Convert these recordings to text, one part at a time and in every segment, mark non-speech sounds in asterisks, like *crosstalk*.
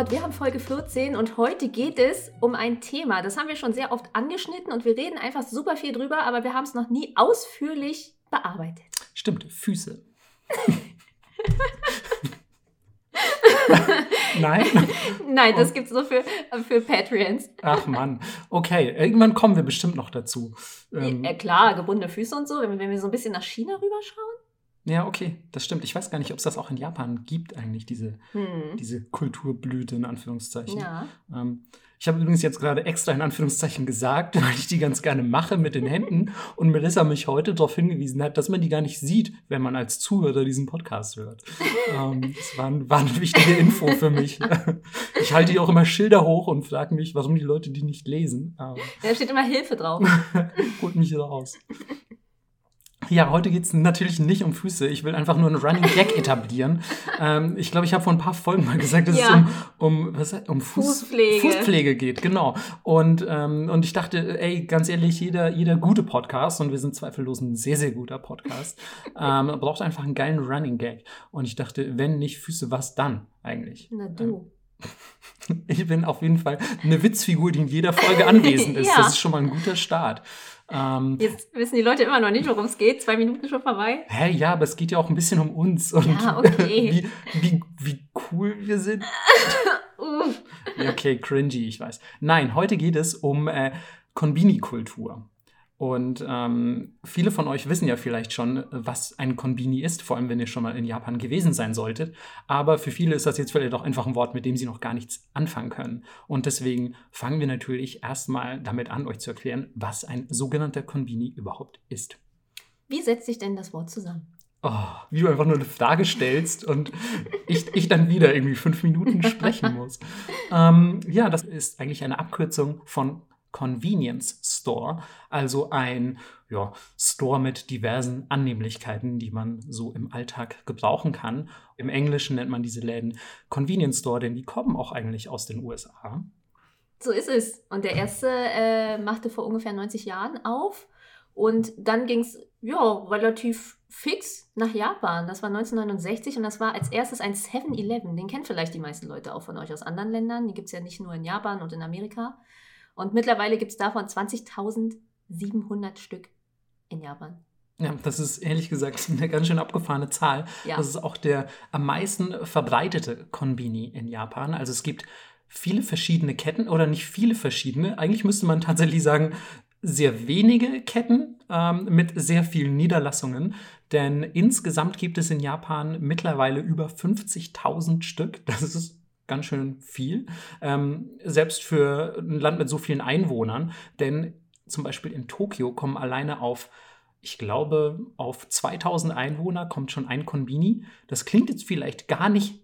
Nipport. Wir haben Folge 14 und heute geht es um ein Thema. Das haben wir schon sehr oft angeschnitten und wir reden einfach super viel drüber, aber wir haben es noch nie ausführlich bearbeitet. Stimmt, Füße. *laughs* Nein? Nein, das gibt es nur für, für Patreons. Ach Mann. Okay, irgendwann kommen wir bestimmt noch dazu. Ähm, ja, klar, gebundene Füße und so, wenn, wenn wir so ein bisschen nach China rüberschauen. Ja, okay, das stimmt. Ich weiß gar nicht, ob es das auch in Japan gibt, eigentlich, diese, hm. diese Kulturblüte in Anführungszeichen. Ja. Ähm, ich habe übrigens jetzt gerade extra in Anführungszeichen gesagt, *laughs* weil ich die ganz gerne mache mit den Händen *laughs* und Melissa mich heute darauf hingewiesen hat, dass man die gar nicht sieht, wenn man als Zuhörer diesen Podcast hört. *laughs* ähm, das war, war eine wichtige Info für mich. ich halte hier auch immer Schilder hoch und frage mich, warum die Leute die nicht lesen. da steht immer Hilfe drauf. Holt mich raus. Ja, heute geht es natürlich nicht um Füße. Ich will einfach nur einen Running Gag *laughs* etablieren. ähm, ich glaube, ich habe vor ein paar Folgen mal gesagt, dass ja. es um, um, was, um Fuß, Fußpflege. Fußpflege geht. Genau. Und, ähm, und ich dachte, ey, ganz ehrlich, jeder, jeder gute Podcast, und wir sind zweifellos ein sehr, sehr guter Podcast, *laughs* ähm, braucht einfach einen geilen Running Gag. Und ich dachte, wenn nicht Füße, was dann eigentlich? Na du. *laughs* Ich bin auf jeden Fall eine Witzfigur, die in jeder Folge anwesend ist. ja. Das ist schon mal ein guter Start. Ähm, Jetzt wissen die Leute immer noch nicht, worum es geht. Zwei Minuten schon vorbei. Hä, ja, aber es geht ja auch ein bisschen um uns und ja, okay. *laughs* wie, wie, wie cool wir sind. *laughs* okay, cringy, ich weiß. Nein, heute geht es um äh, Konbini-Kultur. Und ähm, viele von euch wissen ja vielleicht schon, was ein Konbini ist, vor allem wenn ihr schon mal in Japan gewesen sein solltet. Aber für viele ist das jetzt vielleicht auch einfach ein Wort, mit dem sie noch gar nichts anfangen können. Und deswegen fangen wir natürlich erstmal damit an, euch zu erklären, was ein sogenannter Konbini überhaupt ist. Wie setzt sich denn das Wort zusammen? Oh, wie du einfach nur eine Frage stellst und ich, ich dann wieder irgendwie fünf Minuten sprechen muss. ähm, ja, das ist eigentlich eine Abkürzung von Convenience Store, also ein ja, Store mit diversen Annehmlichkeiten, die man so im Alltag gebrauchen kann. Im Englischen nennt man diese Läden Convenience Store, denn die kommen auch eigentlich aus den USA. So ist es. Und der erste äh, machte vor ungefähr 90 Jahren auf. Und dann ging es ja, relativ fix nach Japan. Das war 1969 und das war als erstes ein 7-Eleven. Den kennen vielleicht die meisten Leute auch von euch aus anderen Ländern. Die gibt es ja nicht nur in Japan und in Amerika. Und mittlerweile gibt es davon 20.700 Stück in Japan. Ja, das ist ehrlich gesagt *laughs* eine ganz schön abgefahrene Zahl. Ja. Das ist auch der am meisten verbreitete Konbini in Japan. Also es gibt viele verschiedene Ketten oder nicht viele verschiedene. Eigentlich müsste man tatsächlich sagen, sehr wenige Ketten ähm, mit sehr vielen Niederlassungen. Denn insgesamt gibt es in Japan mittlerweile über 50.000 Stück. Das ist ganz schön viel. Ähm, selbst für ein Land mit so vielen Einwohnern. Denn zum Beispiel in Tokio kommen alleine auf, ich glaube, auf 2000 Einwohner kommt schon ein Konbini. Das klingt jetzt vielleicht gar nicht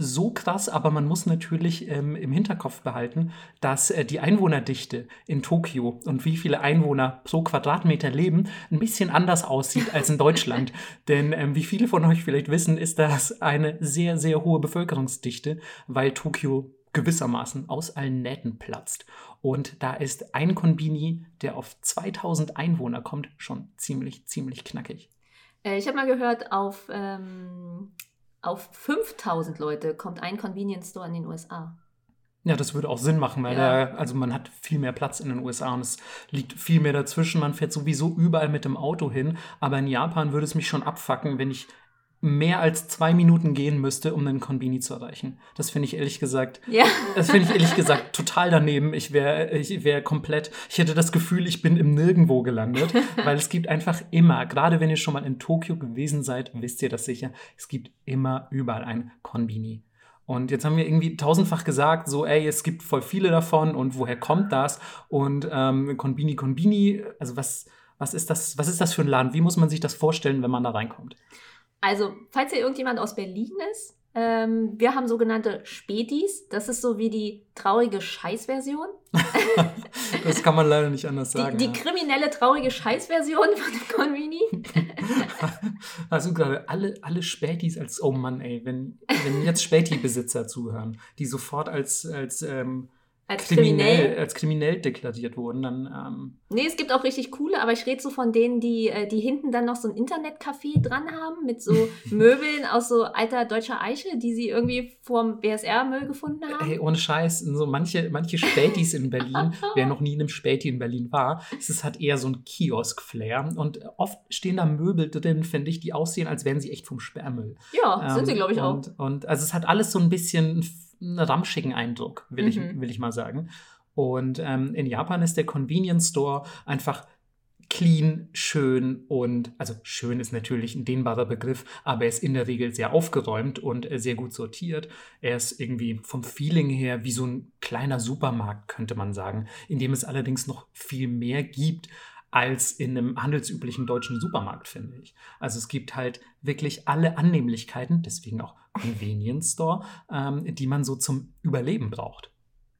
so krass, aber man muss natürlich ähm, im Hinterkopf behalten, dass äh, die Einwohnerdichte in Tokio und wie viele Einwohner pro Quadratmeter leben, ein bisschen anders aussieht als in Deutschland. *laughs* Denn ähm, wie viele von euch vielleicht wissen, ist das eine sehr, sehr hohe Bevölkerungsdichte, weil Tokio gewissermaßen aus allen Nähten platzt. Und da ist ein Konbini, der auf 2000 Einwohner kommt, schon ziemlich, ziemlich knackig. Äh, ich habe mal gehört, auf ähm, auf 5000 Leute kommt ein Convenience Store in den USA. Ja, das würde auch Sinn machen, weil ja. da, also man hat viel mehr Platz in den USA und es liegt viel mehr dazwischen. Man fährt sowieso überall mit dem Auto hin. Aber in Japan würde es mich schon abfacken, wenn ich mehr als zwei Minuten gehen müsste, um einen Konbini zu erreichen. Das finde ich ehrlich gesagt, ja. das finde ich ehrlich gesagt total daneben. Ich wäre ich wäre komplett, ich hätte das Gefühl, ich bin im Nirgendwo gelandet, weil es gibt einfach immer, gerade wenn ihr schon mal in Tokio gewesen seid, wisst ihr das sicher, es gibt immer überall ein Konbini. Und jetzt haben wir irgendwie tausendfach gesagt, so, ey, es gibt voll viele davon und woher kommt das? Und ähm, Konbini, Konbini, also was, was ist das, was ist das für ein Laden? Wie muss man sich das vorstellen, wenn man da reinkommt? Also, falls hier irgendjemand aus Berlin ist, ähm, wir haben sogenannte Spätis. Das ist so wie die traurige Scheißversion. *laughs* das kann man leider nicht anders sagen. Die, ja. kriminelle traurige Scheißversion von Convini. *laughs* also gerade alle, alle Spätis als, oh Mann, ey, wenn, wenn jetzt Späti-Besitzer zuhören, die sofort als, als ähm, als kriminell, kriminell. als kriminell deklariert wurden, dann. Ähm, Nee, es gibt auch richtig coole, aber ich rede so von denen, die, äh, die hinten dann noch so ein Internetcafé dran haben mit so *laughs* Möbeln aus so alter deutscher Eiche, die sie irgendwie vorm BSR-Müll gefunden haben. Ey, ohne Scheiß, so manche, manche Spätis in Berlin, *laughs* wer noch nie in einem Späti in Berlin war, es hat eher so ein Kiosk-Flair. Und oft stehen da Möbel drin, finde ich, die aussehen, als wären sie echt vom Sperrmüll. Ja, sind sie, Ähm, glaube ich, auch. und, Und also es hat alles so ein bisschen einen ramschigen Eindruck, will, ich, Mhm. will ich mal sagen. Und ähm, in Japan ist der Convenience Store einfach clean, schön und, also schön ist natürlich ein dehnbarer Begriff, aber er ist in der Regel sehr aufgeräumt und äh, sehr gut sortiert. Er ist irgendwie vom Feeling her wie so ein kleiner Supermarkt, könnte man sagen, in dem es allerdings noch viel mehr gibt als in einem handelsüblichen deutschen Supermarkt, finde ich. Also es gibt halt wirklich alle Annehmlichkeiten, deswegen auch Convenience Store, ähm, die man so zum Überleben braucht,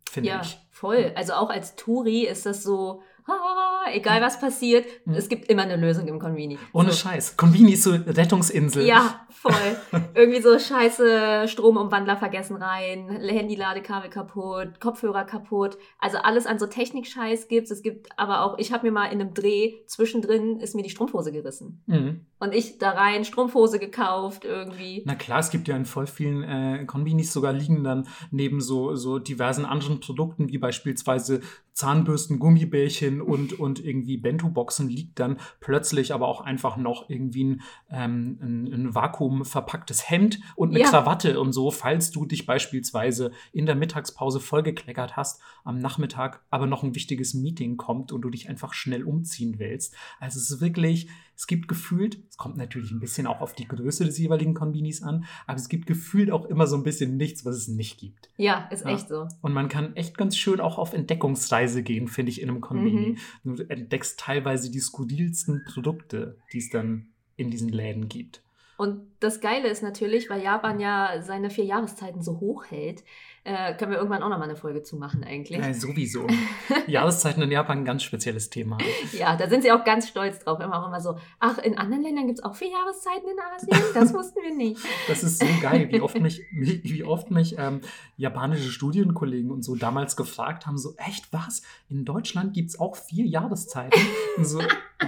finde Ja, ich. voll. Also auch als Touri ist das so, egal was passiert, Mhm. es gibt immer eine Lösung im Convini. Ohne so. Scheiß. Convini ist so Rettungsinsel. Ja, voll. *laughs* Irgendwie so scheiße Stromumwandler vergessen rein, Handy-Ladekabel kaputt, Kopfhörer kaputt. Also alles an so Technik-Scheiß gibt's. Es gibt aber auch, ich habe mir mal in einem Dreh zwischendrin ist mir die Strumpfhose gerissen. Mhm. Und ich da rein Strumpfhose gekauft irgendwie. Na klar, es gibt ja in voll vielen äh, Konbinis sogar liegen dann neben so, so diversen anderen Produkten, wie beispielsweise Zahnbürsten, Gummibärchen und, und irgendwie Bento-Boxen, liegt dann plötzlich aber auch einfach noch irgendwie ein, ähm, ein, ein Vakuum verpacktes Hemd und eine Ja. Krawatte und so, falls du dich beispielsweise in der Mittagspause vollgekleckert hast, am Nachmittag aber noch ein wichtiges Meeting kommt und du dich einfach schnell umziehen willst. Also es ist wirklich, es gibt gefühlt, es kommt natürlich ein bisschen auch auf die Größe des jeweiligen Konbinis an, aber es gibt gefühlt auch immer so ein bisschen nichts, was es nicht gibt. Ja, ist Ja. echt so. Und man kann echt ganz schön auch auf Entdeckungsreise gehen, finde ich, in einem Konbini. Mhm. Du entdeckst teilweise die skurrilsten Produkte, die es dann in diesen Läden gibt. Und das Geile ist natürlich, weil Japan ja seine vier Jahreszeiten so hoch hält, äh, können wir irgendwann auch nochmal eine Folge zu machen eigentlich. Ja, sowieso. *laughs* Jahreszeiten in Japan ein ganz spezielles Thema. Ja, da sind sie auch ganz stolz drauf. Immer auch immer so, ach, in anderen Ländern gibt es auch vier Jahreszeiten in Asien? Das *laughs* wussten wir nicht. Das ist so geil, wie oft mich, *laughs* wie, wie oft mich ähm, japanische Studienkollegen und so damals gefragt haben: so, echt was? In Deutschland gibt es auch vier Jahreszeiten? Und so,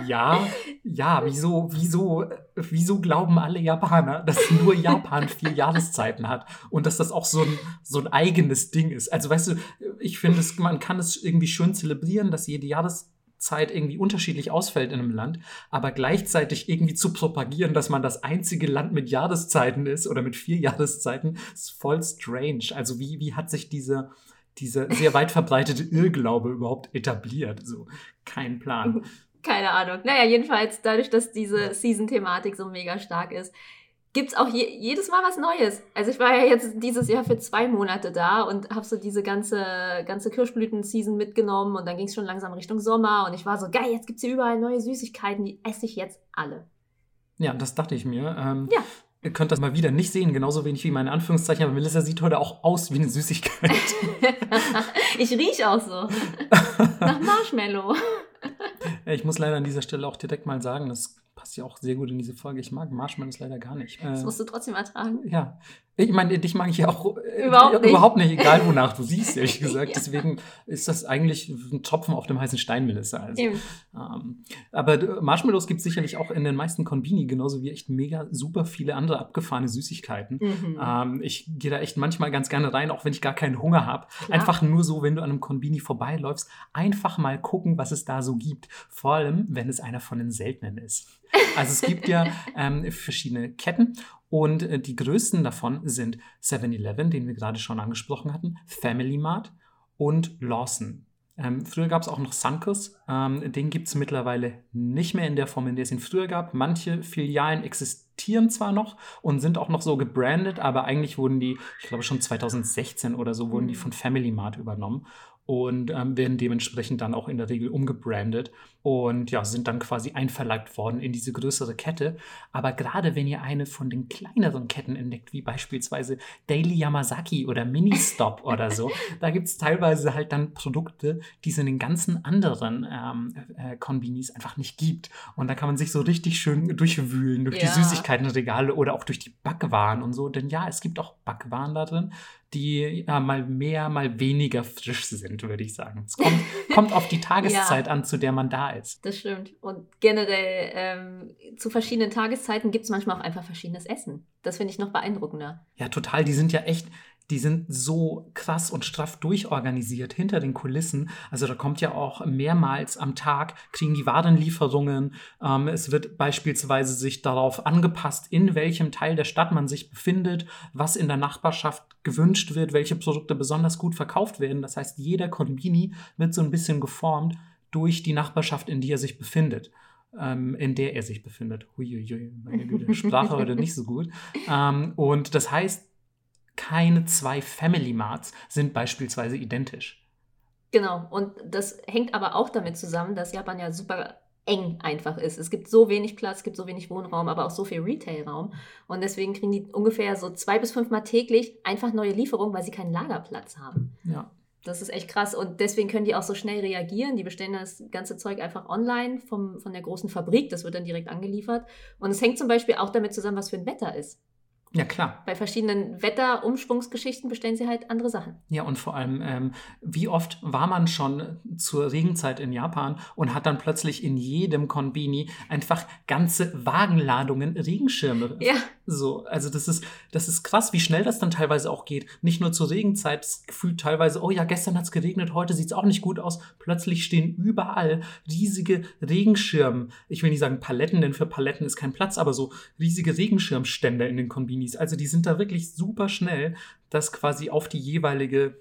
ja, ja, wieso, wieso, wieso glauben alle Japaner, dass nur Japan vier *laughs* Jahreszeiten hat und dass das auch so ein, so ein eigenes Ding ist? Also, weißt du, ich finde, es- man kann es irgendwie schön zelebrieren, dass jede Jahreszeit irgendwie unterschiedlich ausfällt in einem Land, aber gleichzeitig irgendwie zu propagieren, dass man das einzige Land mit Jahreszeiten ist oder mit vier Jahreszeiten, ist voll strange. Also wie, wie hat sich diese, dieser sehr weit verbreitete Irrglaube überhaupt etabliert? So, kein Plan. *laughs* Keine Ahnung. Naja, jedenfalls, dadurch, dass diese Season-Thematik so mega stark ist, gibt es auch je jedes Mal was Neues. Also ich war ja jetzt dieses Jahr für zwei Monate da und habe so diese ganze, ganze Kirschblüten-Season mitgenommen und dann ging es schon langsam Richtung Sommer und ich war so, geil, jetzt gibt es hier überall neue Süßigkeiten, die esse ich jetzt alle. Ja, das dachte ich mir. Ähm, Ja. Ihr könnt das mal wieder nicht sehen, genauso wenig wie meine Anführungszeichen, aber Melissa sieht heute auch aus wie eine Süßigkeit. *laughs* ich riech auch so. *laughs* Nach Marshmallow. ich muss leider an dieser Stelle auch direkt mal sagen, das passt ja auch sehr gut in diese Folge. Ich mag Marshmallows leider gar nicht. Das Äh, musst du trotzdem ertragen. Ja, ich meine, dich mag ich ja auch äh, Überhaupt nicht. überhaupt nicht, egal wonach du siehst, ehrlich *laughs* gesagt. Ja. Deswegen ist das eigentlich ein Tropfen auf dem heißen Stein, Melissa. Also, ähm, aber äh, Marshmallows gibt es sicherlich auch in den meisten Konbini, genauso wie echt mega super viele andere abgefahrene Süßigkeiten. Mhm. Ähm, ich gehe da echt manchmal ganz gerne rein, auch wenn ich gar keinen Hunger habe. Einfach nur so, wenn du an einem Konbini vorbeiläufst, einfach mal gucken, was es da so gibt. Vor allem, wenn es einer von den seltenen ist. Also es gibt ja ähm, verschiedene Ketten und äh, die größten davon sind 7-Eleven, den wir gerade schon angesprochen hatten, Family Mart und Lawson. Ähm, früher gab es auch noch Sunkus. Ähm, den gibt es mittlerweile nicht mehr in der Form, in der es ihn früher gab. Manche Filialen existieren zwar noch und sind auch noch so gebrandet, aber eigentlich wurden die, ich glaube schon 2016 oder so, wurden die Mhm. von Family Mart übernommen und ähm, werden dementsprechend dann auch in der Regel umgebrandet und ja, sind dann quasi einverleibt worden in diese größere Kette. Aber gerade wenn ihr eine von den kleineren Ketten entdeckt, wie beispielsweise Daily Yamazaki oder Mini-Stop *laughs* oder so, da gibt es teilweise halt dann Produkte, die es in den ganzen anderen ähm, äh, Konbinis einfach nicht gibt. Und da kann man sich so richtig schön durchwühlen durch Ja. die Süßigkeitenregale oder auch durch die Backwaren und so. Denn ja, es gibt auch Backwaren da drin, die ja, mal mehr, mal weniger frisch sind, würde ich sagen. Es kommt, *laughs* kommt auf die Tageszeit ja, an, zu der man da ist. Das stimmt. Und generell ähm, zu verschiedenen Tageszeiten gibt es manchmal auch einfach verschiedenes Essen. Das finde ich noch beeindruckender. Ja, total. Die sind ja echt die sind so krass und straff durchorganisiert hinter den Kulissen. Also da kommt ja auch mehrmals am Tag, kriegen die Warenlieferungen. Ähm, es wird beispielsweise sich darauf angepasst, in welchem Teil der Stadt man sich befindet, was in der Nachbarschaft gewünscht wird, welche Produkte besonders gut verkauft werden. Das heißt, jeder Konbini wird so ein bisschen geformt durch die Nachbarschaft, in die er sich befindet. Ähm, in der er sich befindet. Huiuiui, meine Güte, *laughs* Sprache heute nicht so gut. Ähm, und das heißt, keine zwei Family Marts sind beispielsweise identisch. Genau, und das hängt aber auch damit zusammen, dass Japan ja super eng einfach ist. Es gibt so wenig Platz, es gibt so wenig Wohnraum, aber auch so viel Retailraum. Und deswegen kriegen die ungefähr so zwei bis fünfmal täglich einfach neue Lieferungen, weil sie keinen Lagerplatz haben. Ja. Das ist echt krass. Und deswegen können die auch so schnell reagieren. Die bestellen das ganze Zeug einfach online vom, von der großen Fabrik. Das wird dann direkt angeliefert. Und es hängt zum Beispiel auch damit zusammen, was für ein Wetter ist. Ja, klar. Bei verschiedenen Wetterumschwungsgeschichten bestellen sie halt andere Sachen. Ja, und vor allem, ähm, wie oft war man schon zur Regenzeit in Japan und hat dann plötzlich in jedem Konbini einfach ganze Wagenladungen Regenschirme. Ja. So, also das ist, das ist krass, wie schnell das dann teilweise auch geht. Nicht nur zur Regenzeit, das gefühlt teilweise, oh ja, gestern hat es geregnet, heute sieht es auch nicht gut aus. Plötzlich stehen überall riesige Regenschirme. Ich will nicht sagen Paletten, denn für Paletten ist kein Platz, aber so riesige Regenschirmstände in den Konbini Minis. Also die sind da wirklich super schnell, das quasi auf die jeweilige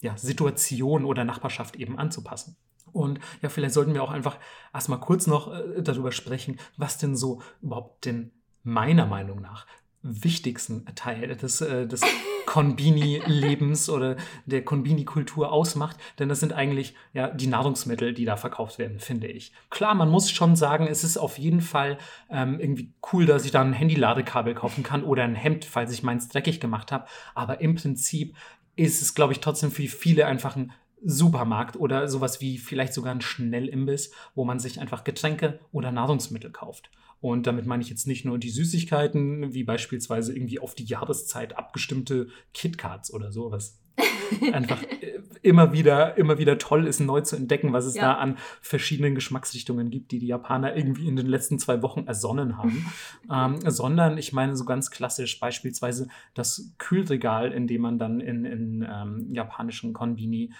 ja, Situation oder Nachbarschaft eben anzupassen. Und ja, vielleicht sollten wir auch einfach erstmal kurz noch äh, darüber sprechen, was denn so überhaupt denn meiner Meinung nach wichtigsten Teil des, äh, des Konbini-Lebens oder der Konbini-Kultur ausmacht, denn das sind eigentlich ja die Nahrungsmittel, die da verkauft werden, finde ich. Klar, man muss schon sagen, es ist auf jeden Fall ähm, irgendwie cool, dass ich da ein Handy-Ladekabel kaufen kann oder ein Hemd, falls ich meins dreckig gemacht habe, aber im Prinzip ist es, glaube ich, trotzdem für viele einfach ein Supermarkt oder sowas wie vielleicht sogar ein Schnellimbiss, wo man sich einfach Getränke oder Nahrungsmittel kauft. Und damit meine ich jetzt nicht nur die Süßigkeiten, wie beispielsweise irgendwie auf die Jahreszeit abgestimmte KitKats oder so, was *laughs* einfach äh, immer wieder, immer wieder toll ist, neu zu entdecken, was es ja. da an verschiedenen Geschmacksrichtungen gibt, die die Japaner irgendwie in den letzten zwei Wochen ersonnen haben. *laughs* ähm, sondern ich meine so ganz klassisch beispielsweise das Kühlregal, in dem man dann in, in ähm, japanischen Konbini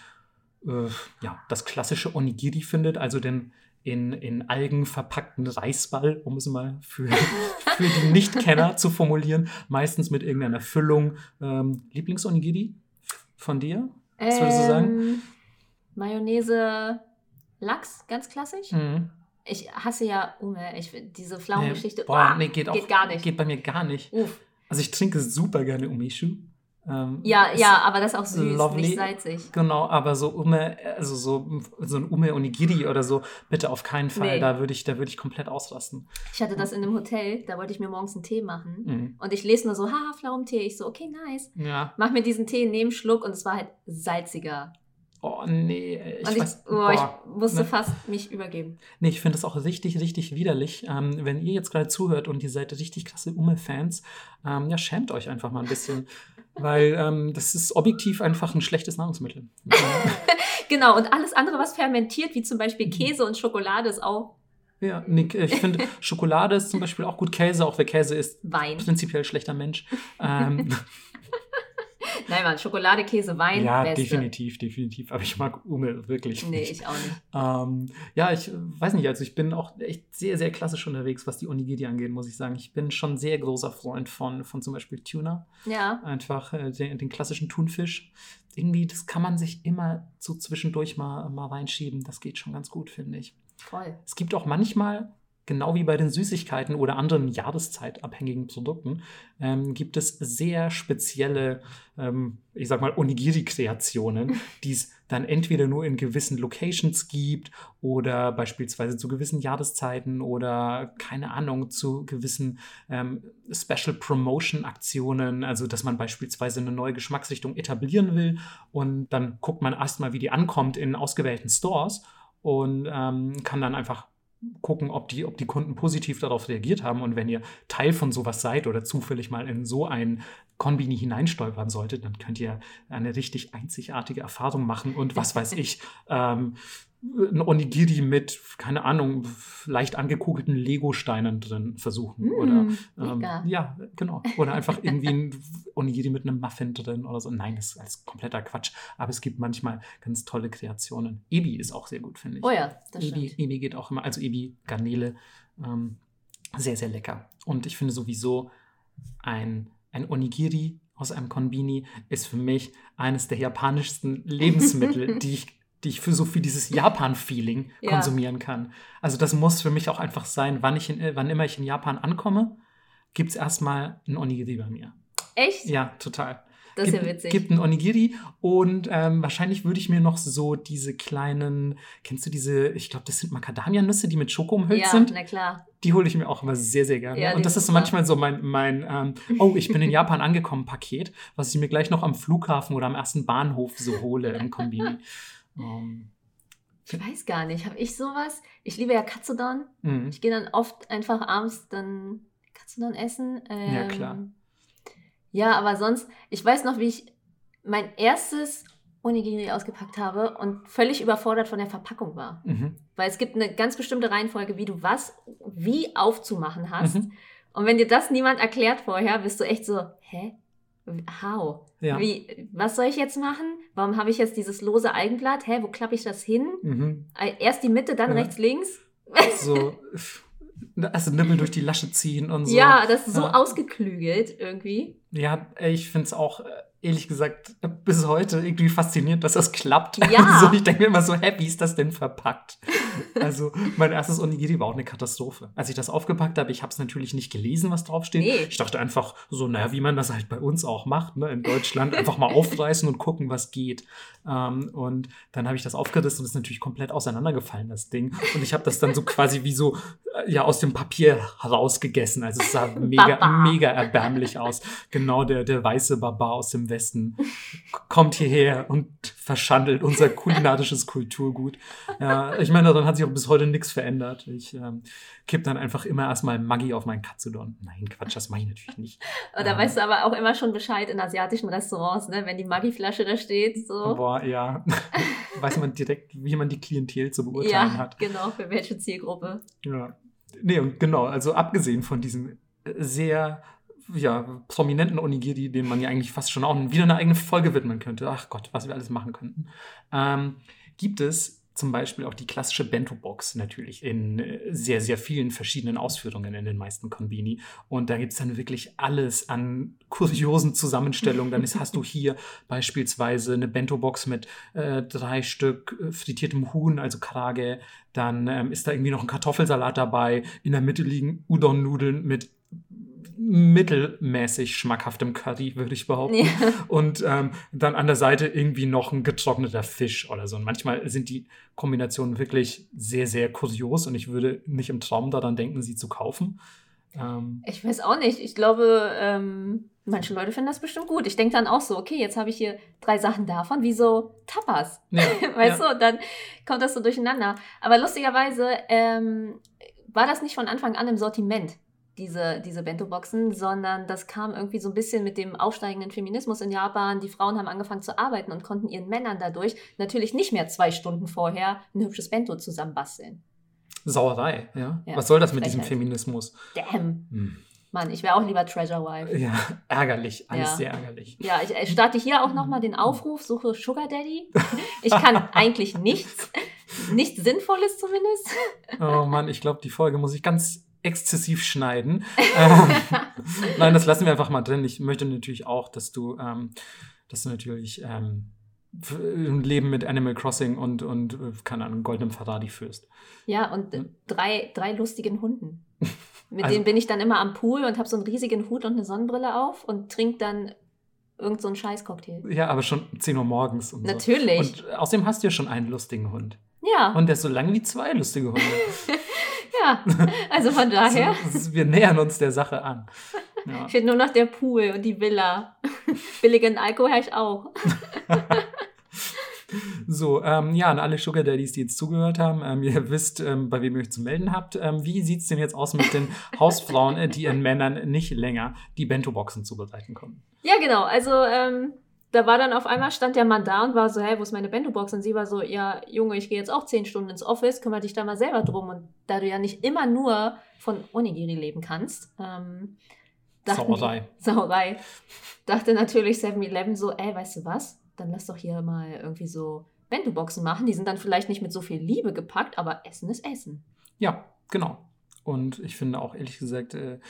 äh, ja, das klassische Onigiri findet, also den in, in Algen verpackten Reisball, um es mal für, *laughs* für die Nichtkenner zu formulieren, meistens mit irgendeiner Füllung. Ähm, Lieblingsonigiri von dir? Was würdest du sagen? Ähm, Mayonnaise, Lachs, ganz klassisch. Mhm. Ich hasse ja Ume. Ich, diese Pflaumengeschichte. Nee, boah, nee, geht, geht auch, gar nicht. Geht bei mir gar nicht. Uff. Also ich trinke super gerne Umeshu. Ähm, ja, ja, aber das ist auch süß, lovely. nicht salzig. Genau, aber so Ume, also so, so ein Ume Onigiri oder so, bitte auf keinen Fall. Nee. Da würde ich, da ich komplett ausrasten. Ich hatte das in einem Hotel, da wollte ich mir morgens einen Tee machen. Mhm. Und ich lese nur so, haha, Pflaumentee. Ich so, okay, nice. Ja. Mach mir diesen Tee, nehme Schluck und es war halt salziger. Oh nee, ich, ich, weiß, oh, ich musste ne? fast mich übergeben. Nee, ich finde das auch richtig, richtig widerlich. Ähm, wenn ihr jetzt gerade zuhört und ihr seid richtig klasse Ume-Fans, ähm, ja, schämt euch einfach mal ein bisschen. *laughs* weil ähm, das ist objektiv einfach ein schlechtes Nahrungsmittel. *laughs* genau, und alles andere, was fermentiert, wie zum Beispiel Käse und Schokolade, ist auch. Ja, Nick, ich finde, Schokolade ist zum Beispiel auch gut. Käse, auch wer Käse ist, Wein. prinzipiell schlechter Mensch. Ähm, *laughs* Nein, Mann, Schokolade, Käse, Wein. Ja, Beste. definitiv, definitiv. Aber ich mag Ume wirklich nee, nicht. Nee, ich auch nicht. Ähm, ja, ich weiß nicht, also ich bin auch echt sehr, sehr klassisch unterwegs, was die Onigiri angeht, muss ich sagen. Ich bin schon sehr großer Freund von, von zum Beispiel Tuna. Ja. Einfach äh, den, den klassischen Thunfisch. Irgendwie, das kann man sich immer so zwischendurch mal, mal reinschieben. Das geht schon ganz gut, finde ich. Voll. Es gibt auch manchmal genau wie bei den Süßigkeiten oder anderen jahreszeitabhängigen Produkten, ähm, gibt es sehr spezielle, ähm, ich sag mal, Onigiri-Kreationen, *laughs* die es dann entweder nur in gewissen Locations gibt oder beispielsweise zu gewissen Jahreszeiten oder keine Ahnung, zu gewissen ähm, Special Promotion-Aktionen, also dass man beispielsweise eine neue Geschmacksrichtung etablieren will und dann guckt man erstmal, wie die ankommt in ausgewählten Stores und ähm, kann dann einfach gucken, ob die, ob die Kunden positiv darauf reagiert haben. Und wenn ihr Teil von sowas seid oder zufällig mal in so ein Konbini hineinstolpern solltet, dann könnt ihr eine richtig einzigartige Erfahrung machen und was weiß ich, ähm, ein Onigiri mit, keine Ahnung, leicht angekugelten Lego-Steinen drin versuchen. Mm, oder ähm, ja, genau. Oder einfach *laughs* irgendwie ein Onigiri mit einem Muffin drin oder so. Nein, das ist alles kompletter Quatsch. Aber es gibt manchmal ganz tolle Kreationen. Ebi ist auch sehr gut, finde ich. Oh ja, das Ebi, stimmt. Ebi geht auch immer, also Ebi, Garnele, ähm, sehr, sehr lecker. Und ich finde sowieso ein, ein Onigiri aus einem Konbini ist für mich eines der japanischsten *laughs* Lebensmittel, die ich die ich für so viel dieses Japan-Feeling ja. konsumieren kann. Also das muss für mich auch einfach sein, wann, ich in, wann immer ich in Japan ankomme, gibt es erstmal ein Onigiri bei mir. Echt? Ja, total. Das ist gibt, ja witzig. Gibt ein Onigiri und ähm, wahrscheinlich würde ich mir noch so diese kleinen, kennst du diese, ich glaube, das sind Macadamia-Nüsse, die mit Schoko umhüllt ja, sind? Ja, na klar. Die hole ich mir auch immer sehr, sehr gerne. Ja, und das ist so manchmal so mein, mein ähm, oh, ich bin in Japan angekommen, Paket, was ich mir gleich noch am Flughafen oder am ersten Bahnhof so hole im Kombini. *laughs* Ähm, ich weiß gar nicht. Habe ich sowas? Ich liebe ja Katsudon. Mhm. Ich gehe dann oft einfach abends dann Katsudon essen. Ähm, ja, klar. Ja, aber sonst, ich weiß noch, wie ich mein erstes Onigiri ausgepackt habe und völlig überfordert von der Verpackung war. Mhm. Weil es gibt eine ganz bestimmte Reihenfolge, wie du was wie aufzumachen hast. Mhm. Und wenn dir das niemand erklärt vorher, bist du echt so, hä? How? Ja. Wie, was soll ich jetzt machen? Warum habe ich jetzt dieses lose Eigenblatt? Hä, wo klappe ich das hin? Mhm. Erst die Mitte, dann ja. rechts, links. So, also Nippel durch die Lasche ziehen und so. Ja, das ist so ja. ausgeklügelt irgendwie. Ja, ich finde es auch äh, ehrlich gesagt bis heute irgendwie fasziniert, dass das klappt. Ja. *laughs* Also ich denke mir immer so, hä, wie ist das denn verpackt? Also mein erstes Onigiri war auch eine Katastrophe. Als ich das aufgepackt habe, ich habe es natürlich nicht gelesen, was draufsteht. Nee. Ich dachte einfach so, naja, wie man das halt bei uns auch macht, ne, in Deutschland, einfach mal aufreißen und gucken, was geht. Ähm, und dann habe ich das aufgerissen und es ist natürlich komplett auseinandergefallen, das Ding. Und ich habe das dann so quasi wie so äh, ja aus dem Papier rausgegessen. Also es sah *laughs* mega, mega erbärmlich aus. Genau der, der weiße Barbar aus dem Westen kommt hierher und verschandelt unser kulinarisches Kulturgut. Ja, ich meine, daran hat sich auch bis heute nichts verändert. Ich ähm, kipp dann einfach immer erstmal Maggi auf meinen Katsudon. Nein, Quatsch, das mache ich natürlich nicht. *laughs* Da ähm, weißt du aber auch immer schon Bescheid in asiatischen Restaurants, ne? wenn die Maggi-Flasche da steht. So. Boah, ja. *laughs* *laughs* weiß man direkt, wie man die Klientel zu beurteilen ja, hat. genau, für welche Zielgruppe. Ja. Nee, und genau, also abgesehen von diesen sehr ja, prominenten Onigiri, denen man ja eigentlich fast schon auch wieder eine eigene Folge widmen könnte. Ach Gott, was wir alles machen könnten. Ähm, gibt es zum Beispiel auch die klassische Bento-Box natürlich in äh, sehr, sehr vielen verschiedenen Ausführungen in den meisten Konbini. Und da gibt es dann wirklich alles an *laughs* kuriosen Zusammenstellungen. Dann ist, hast du hier beispielsweise eine Bento-Box mit äh, drei Stück äh, frittiertem Huhn, also Karage. Dann ähm, ist da irgendwie noch ein Kartoffelsalat dabei. In der Mitte liegen Udon-Nudeln mit mittelmäßig schmackhaftem Curry, würde ich behaupten. Ja. Und ähm, dann an der Seite irgendwie noch ein getrockneter Fisch oder so. Und manchmal sind die Kombinationen wirklich sehr, sehr kurios und ich würde nicht im Traum daran denken, sie zu kaufen. Ähm, ich weiß auch nicht. Ich glaube, ähm, manche Leute finden das bestimmt gut. Ich denke dann auch so, okay, jetzt habe ich hier drei Sachen davon, wie so Tapas. Ja, *laughs* weißt ja. du, dann kommt das so durcheinander. Aber lustigerweise ähm, war das nicht von Anfang an im Sortiment diese, diese Bento-Boxen, sondern das kam irgendwie so ein bisschen mit dem aufsteigenden Feminismus in Japan. Die Frauen haben angefangen zu arbeiten und konnten ihren Männern dadurch natürlich nicht mehr zwei Stunden vorher ein hübsches Bento zusammenbasteln. Sauerei, ja. ja Was soll das mit Frechheit. diesem Feminismus? Damn. Hm. Mann, ich wäre auch lieber Treasure Wife. Ja, ärgerlich, alles Ja. sehr ärgerlich. Ja, ich, ich starte hier auch nochmal den Aufruf, suche Sugar Daddy. Ich kann eigentlich nichts, nichts Sinnvolles zumindest. Oh Mann, ich glaube, die Folge muss ich ganz exzessiv schneiden. ähm, *laughs* nein, das lassen wir einfach mal drin. Ich möchte natürlich auch, dass du, ähm, dass du natürlich ähm, ein Leben mit Animal Crossing und, und äh, keine Ahnung, goldenem Ferrari führst. Ja, und äh, drei, drei lustigen Hunden. Mit Also- denen bin ich dann immer am Pool und habe so einen riesigen Hut und eine Sonnenbrille auf und trinke dann irgend so einen Scheißcocktail. Ja, aber schon 10 Uhr morgens und Natürlich. so. Und außerdem hast du ja schon einen lustigen Hund. ja, Und der ist so lang wie zwei lustige Hunde. *laughs* ja. Also von *laughs* daher Also, wir nähern uns der Sache an. *laughs* Ja. fehlt nur noch der Pool und die Villa. *laughs* Billigen Alkohol habe ich auch. So, ähm, ja, an alle Sugar Daddies, die jetzt zugehört haben, ähm, ihr wisst, ähm, bei wem ihr euch zu melden habt. Ähm, wie sieht es denn jetzt aus mit den Hausfrauen, äh, die ihren Männern nicht länger die Bento-Boxen zubereiten können? Ja, genau. Also, ähm, da war dann auf einmal, stand der Mann da und war so, hey, wo ist meine Bento-Box? Und sie war so, ja, Junge, ich gehe jetzt auch zehn Stunden ins Office, kümmere dich da mal selber drum. Und da du ja nicht immer nur von Onigiri leben kannst, ähm, dachten, Sauerei. Sauerei. Dachte natürlich 7-Eleven so, ey, weißt du was? Dann lass doch hier mal irgendwie so Bento-Boxen machen. Die sind dann vielleicht nicht mit so viel Liebe gepackt, aber Essen ist Essen. Ja, genau. Und ich finde auch ehrlich gesagt, äh,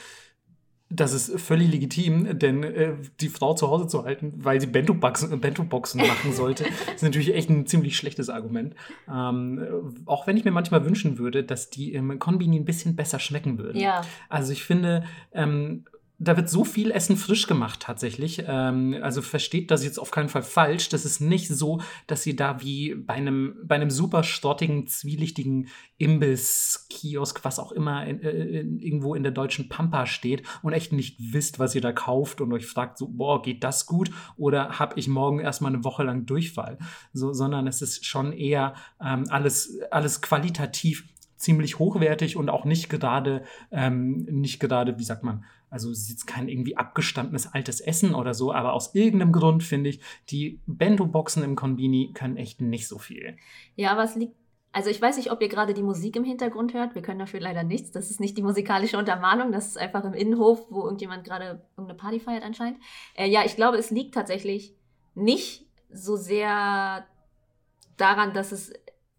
das ist völlig legitim, denn äh, die Frau zu Hause zu halten, weil sie Bento-Boxen Bento machen sollte, *laughs* ist natürlich echt ein ziemlich schlechtes Argument. Ähm, auch wenn ich mir manchmal wünschen würde, dass die im Konbini ein bisschen besser schmecken würden. Ja. Also ich finde, ähm, da wird so viel Essen frisch gemacht tatsächlich. Ähm, also versteht das jetzt auf keinen Fall falsch. Das ist nicht so, dass ihr da wie bei einem, bei einem super strottigen, zwielichtigen Imbiss, Kiosk, was auch immer, in, in, irgendwo in der deutschen Pampa steht und echt nicht wisst, was ihr da kauft und euch fragt, so, boah, geht das gut? Oder habe ich morgen erstmal eine Woche lang Durchfall? So, sondern es ist schon eher ähm, alles, alles qualitativ ziemlich hochwertig und auch nicht gerade, ähm, nicht gerade, wie sagt man, also es ist jetzt kein irgendwie abgestandenes altes Essen oder so, aber aus irgendeinem Grund finde ich, die Bento-Boxen im Konbini können echt nicht so viel. Ja, aber es liegt also ich weiß nicht, ob ihr gerade die Musik im Hintergrund hört. Wir können dafür leider nichts. Das ist nicht die musikalische Untermalung. Das ist einfach im Innenhof, wo irgendjemand gerade irgendeine Party feiert anscheinend. Äh, ja, ich glaube, es liegt tatsächlich nicht so sehr daran, dass es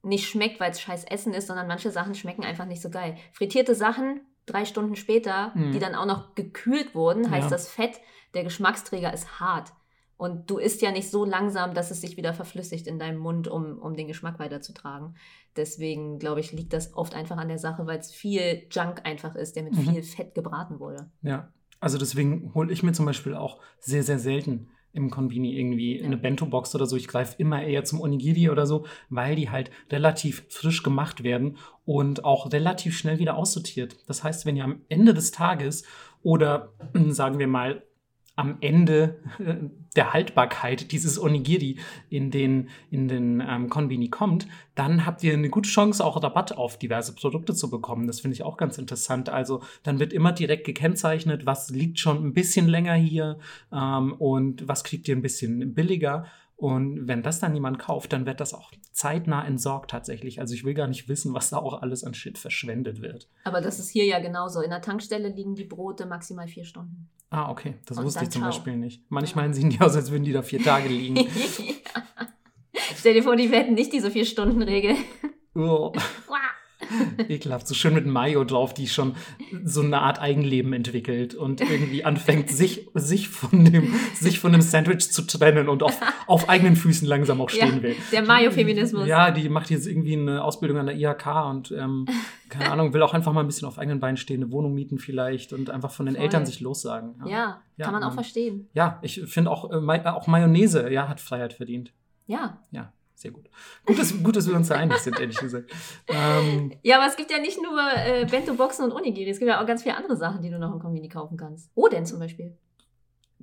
nicht schmeckt, weil es scheiß Essen ist, sondern manche Sachen schmecken einfach nicht so geil. Frittierte Sachen drei Stunden später, mhm. die dann auch noch gekühlt wurden, heißt ja. das Fett, der Geschmacksträger ist hart. Und du isst ja nicht so langsam, dass es sich wieder verflüssigt in deinem Mund, um, um den Geschmack weiterzutragen. Deswegen, glaube ich, liegt das oft einfach an der Sache, weil es viel Junk einfach ist, der mit mhm. viel Fett gebraten wurde. Ja, also deswegen hole ich mir zum Beispiel auch sehr, sehr selten im Konbini irgendwie ja. eine Bento-Box oder so. Ich greife immer eher zum Onigiri oder so, weil die halt relativ frisch gemacht werden und auch relativ schnell wieder aussortiert. Das heißt, wenn ihr am Ende des Tages oder *clears throat* sagen wir mal am Ende äh, der Haltbarkeit dieses Onigiri in den, in den ähm, Konbini kommt, dann habt ihr eine gute Chance, auch Rabatt auf diverse Produkte zu bekommen. Das finde ich auch ganz interessant. Also dann wird immer direkt gekennzeichnet, was liegt schon ein bisschen länger hier ähm, und was kriegt ihr ein bisschen billiger. Und wenn das dann jemand kauft, dann wird das auch zeitnah entsorgt tatsächlich. Also ich will gar nicht wissen, was da auch alles an Shit verschwendet wird. Aber das ist hier ja genauso. In der Tankstelle liegen die Brote maximal vier Stunden. Ah, okay. Das Und wusste ich zum ciao. Beispiel nicht. Manchmal ja. sehen die aus, als würden die da vier Tage liegen. *laughs* ja. Stell dir vor, die werden nicht diese vier Stunden Regel. Oh. *laughs* *laughs* Ekelhaft, so schön mit Mayo drauf, die schon so eine Art Eigenleben entwickelt und irgendwie anfängt, sich, sich, von, dem, sich von dem Sandwich zu trennen und auf, auf eigenen Füßen langsam auch stehen ja, will. Der Mayo-Feminismus. Ja, die macht jetzt irgendwie eine Ausbildung an der IHK und ähm, keine *laughs* Ahnung, will auch einfach mal ein bisschen auf eigenen Beinen stehen, eine Wohnung mieten vielleicht und einfach von den Voll. Eltern sich lossagen. Ja, ja, ja kann man auch verstehen. Ja, ich finde auch, äh, auch Mayonnaise, ja, hat Freiheit verdient. Ja. Ja sehr gut. Gut, dass, gut, dass wir uns da einig sind, ehrlich gesagt. Ähm, ja, aber es gibt ja nicht nur äh, Bento-Boxen und Onigiri. Es gibt ja auch ganz viele andere Sachen, die du noch im Konvini kaufen kannst. Oden zum Beispiel.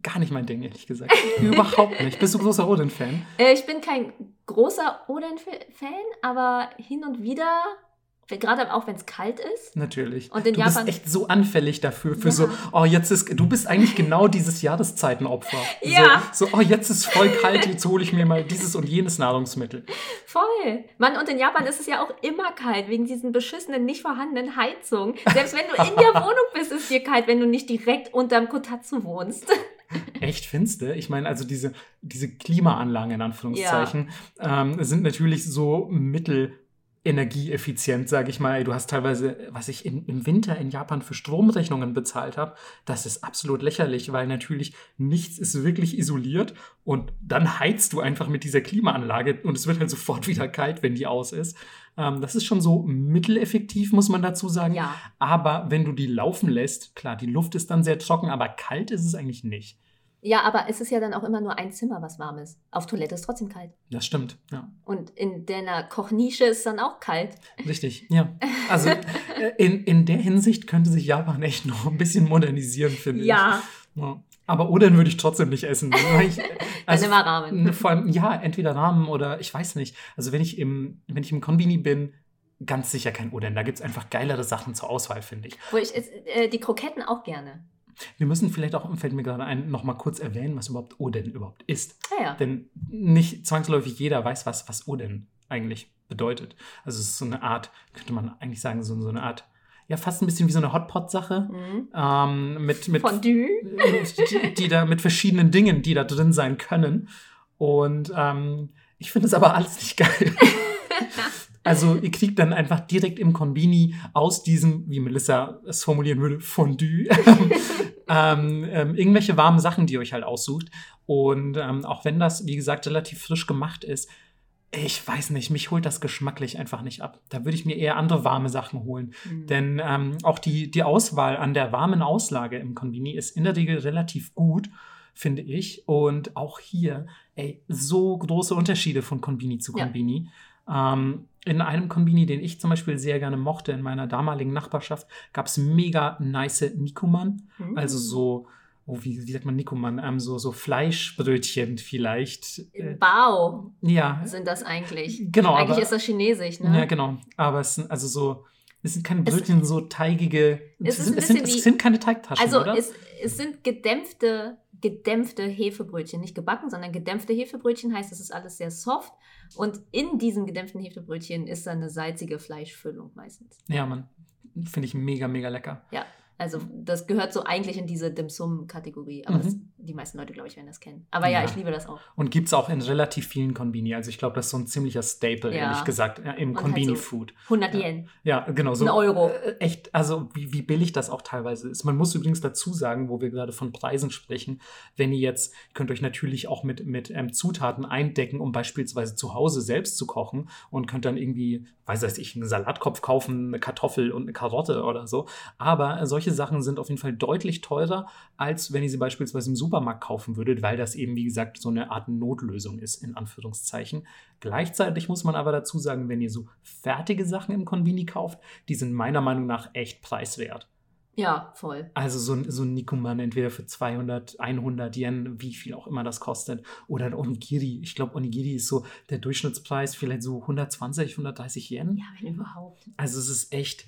Gar nicht mein Ding, ehrlich gesagt. Überhaupt nicht. Bist du großer Oden-Fan? Äh, ich bin kein großer Oden-Fan, aber hin und wieder Gerade auch wenn es kalt ist. Natürlich. Und in du Japan bist echt so anfällig dafür, für ja. so, oh, jetzt ist, du bist eigentlich genau dieses Jahreszeitenopfer. ja. So, so, oh, jetzt ist voll kalt, jetzt hole ich mir mal dieses und jenes Nahrungsmittel. Voll. Mann, und in Japan ist es ja auch immer kalt, wegen diesen beschissenen, nicht vorhandenen Heizungen. Selbst wenn du in der *laughs* Wohnung bist, ist dir kalt, wenn du nicht direkt unterm Kotatsu wohnst. *laughs* Echt finste. Ich meine, also diese, diese Klimaanlagen in Anführungszeichen ja. ähm, sind natürlich so mittel energieeffizient, sage ich mal. Du hast teilweise, was ich in, im Winter in Japan für Stromrechnungen bezahlt habe, das ist absolut lächerlich, weil natürlich nichts ist wirklich isoliert und dann heizt du einfach mit dieser Klimaanlage und es wird halt sofort *laughs* wieder kalt, wenn die aus ist. Ähm, das ist schon so mitteleffektiv, muss man dazu sagen. Ja. Aber wenn du die laufen lässt, klar, die Luft ist dann sehr trocken, aber kalt ist es eigentlich nicht. Ja, aber es ist ja dann auch immer nur ein Zimmer, was warm ist. Auf Toilette ist trotzdem kalt. Das stimmt, ja. Und in deiner Kochnische ist dann auch kalt. Richtig, ja. Also äh, in, in der Hinsicht könnte sich Japan echt noch ein bisschen modernisieren, finde ja. ich. Ja. Aber Udon würde ich trotzdem nicht essen. Ich, *laughs* also, Dann immer Ramen. Vor allem, ja, entweder Ramen oder ich weiß nicht. Also wenn ich im, wenn ich im Konbini bin, ganz sicher kein Udon. Da gibt es einfach geilere Sachen zur Auswahl, finde ich. Wo ich äh, die Kroketten auch gerne. Wir müssen vielleicht auch, fällt mir gerade ein, noch mal kurz erwähnen, was überhaupt Oden überhaupt ist. Ah, ja. Denn nicht zwangsläufig jeder weiß, was, was Oden eigentlich bedeutet. Also es ist so eine Art, könnte man eigentlich sagen, so, so eine Art, ja, fast ein bisschen wie so eine Hotpot-Sache. Mhm. Ähm, mit, mit, Fondue. Die, *laughs* die, da mit verschiedenen Dingen, die da drin sein können. Und ähm, ich finde es aber alles nicht geil. *laughs* Also ihr kriegt dann einfach direkt im Konbini aus diesem, wie Melissa es formulieren würde, Fondue, *laughs* ähm, ähm, irgendwelche warmen Sachen, die ihr euch halt aussucht. Und ähm, auch wenn das, wie gesagt, relativ frisch gemacht ist, ich weiß nicht, mich holt das geschmacklich einfach nicht ab. Da würde ich mir eher andere warme Sachen holen. Mhm. Denn ähm, auch die, die Auswahl an der warmen Auslage im Konbini ist in der Regel relativ gut, finde ich. Und auch hier, ey, so große Unterschiede von Konbini zu Konbini. Ja. Ähm, in einem Konbini, den ich zum Beispiel sehr gerne mochte, in meiner damaligen Nachbarschaft, gab es mega nice Nikuman. Mhm. Also so, oh, wie, wie sagt man Nikuman? Ähm, so, so Fleischbrötchen vielleicht. Äh, Bao. Ja. Sind das eigentlich. Genau. Eigentlich aber, ist das chinesisch, ne? Ja, genau. Aber es sind also so. Es sind keine Brötchen, es, so teigige. Es, sind, es, sind, es sind keine Teigtaschen, also oder? Es, es sind gedämpfte gedämpfte Hefebrötchen, nicht gebacken, sondern gedämpfte Hefebrötchen heißt, es ist alles sehr soft und in diesen gedämpften Hefebrötchen ist dann eine salzige Fleischfüllung meistens. Ja, man, finde ich mega, mega lecker. Ja, also das gehört so eigentlich in diese Dim Sum-Kategorie. Aber mhm. das, die meisten Leute, glaube ich, werden das kennen. Aber ja, ja ich liebe das auch. Und gibt es auch in relativ vielen Konbini. Also ich glaube, das ist so ein ziemlicher Staple, ja. ehrlich gesagt, im Konbini-Food. Halt so 100 Yen. Ja, genau. So, ein Euro. Äh, echt, also wie, wie billig das auch teilweise ist. Man muss übrigens dazu sagen, wo wir gerade von Preisen sprechen, wenn ihr jetzt, könnt euch natürlich auch mit, mit ähm, Zutaten eindecken, um beispielsweise zu Hause selbst zu kochen und könnt dann irgendwie, weiß ich, einen Salatkopf kaufen, eine Kartoffel und eine Karotte oder so. Aber solche Sachen sind auf jeden Fall deutlich teurer, als wenn ihr sie beispielsweise im Supermarkt kaufen würdet, weil das eben, wie gesagt, so eine Art Notlösung ist, in Anführungszeichen. Gleichzeitig muss man aber dazu sagen, wenn ihr so fertige Sachen im Konbini kauft, die sind meiner Meinung nach echt preiswert. Ja, voll. Also so, so ein Nikuman entweder für 200, 100 Yen, wie viel auch immer das kostet. Oder ein Onigiri. Ich glaube, Onigiri ist so der Durchschnittspreis vielleicht so 120, 130 Yen. Ja, wenn überhaupt. Also es ist echt,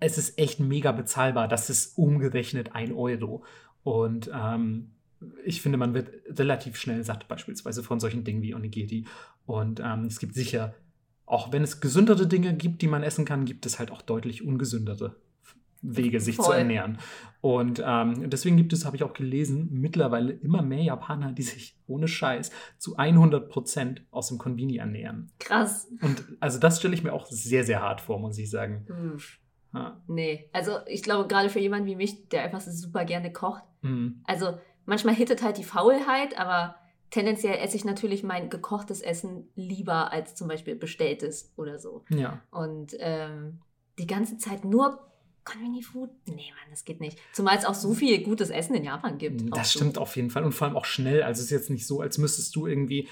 es ist echt mega bezahlbar. Das ist umgerechnet ein Euro. Und ähm, ich finde, man wird relativ schnell satt, beispielsweise von solchen Dingen wie Onigiri. Und ähm, es gibt sicher, auch wenn es gesündere Dinge gibt, die man essen kann, gibt es halt auch deutlich ungesündere Wege, sich Voll. zu ernähren. Und ähm, deswegen gibt es, habe ich auch gelesen, mittlerweile immer mehr Japaner, die sich ohne Scheiß zu 100 Prozent aus dem Konbini ernähren. Krass. Und also das stelle ich mir auch sehr, sehr hart vor, muss ich sagen. Mhm. Ja. Nee, also ich glaube, gerade für jemanden wie mich, der einfach super gerne kocht, mhm. also manchmal hittet halt die Faulheit, aber tendenziell esse ich natürlich mein gekochtes Essen lieber als zum Beispiel bestelltes oder so. Ja. Und ähm, die ganze Zeit nur Convenience Food? Nee, Mann, das geht nicht. Zumal es auch so viel gutes Essen in Japan gibt. Das stimmt so. auf jeden Fall und vor allem auch schnell. Also es ist jetzt nicht so, als müsstest du irgendwie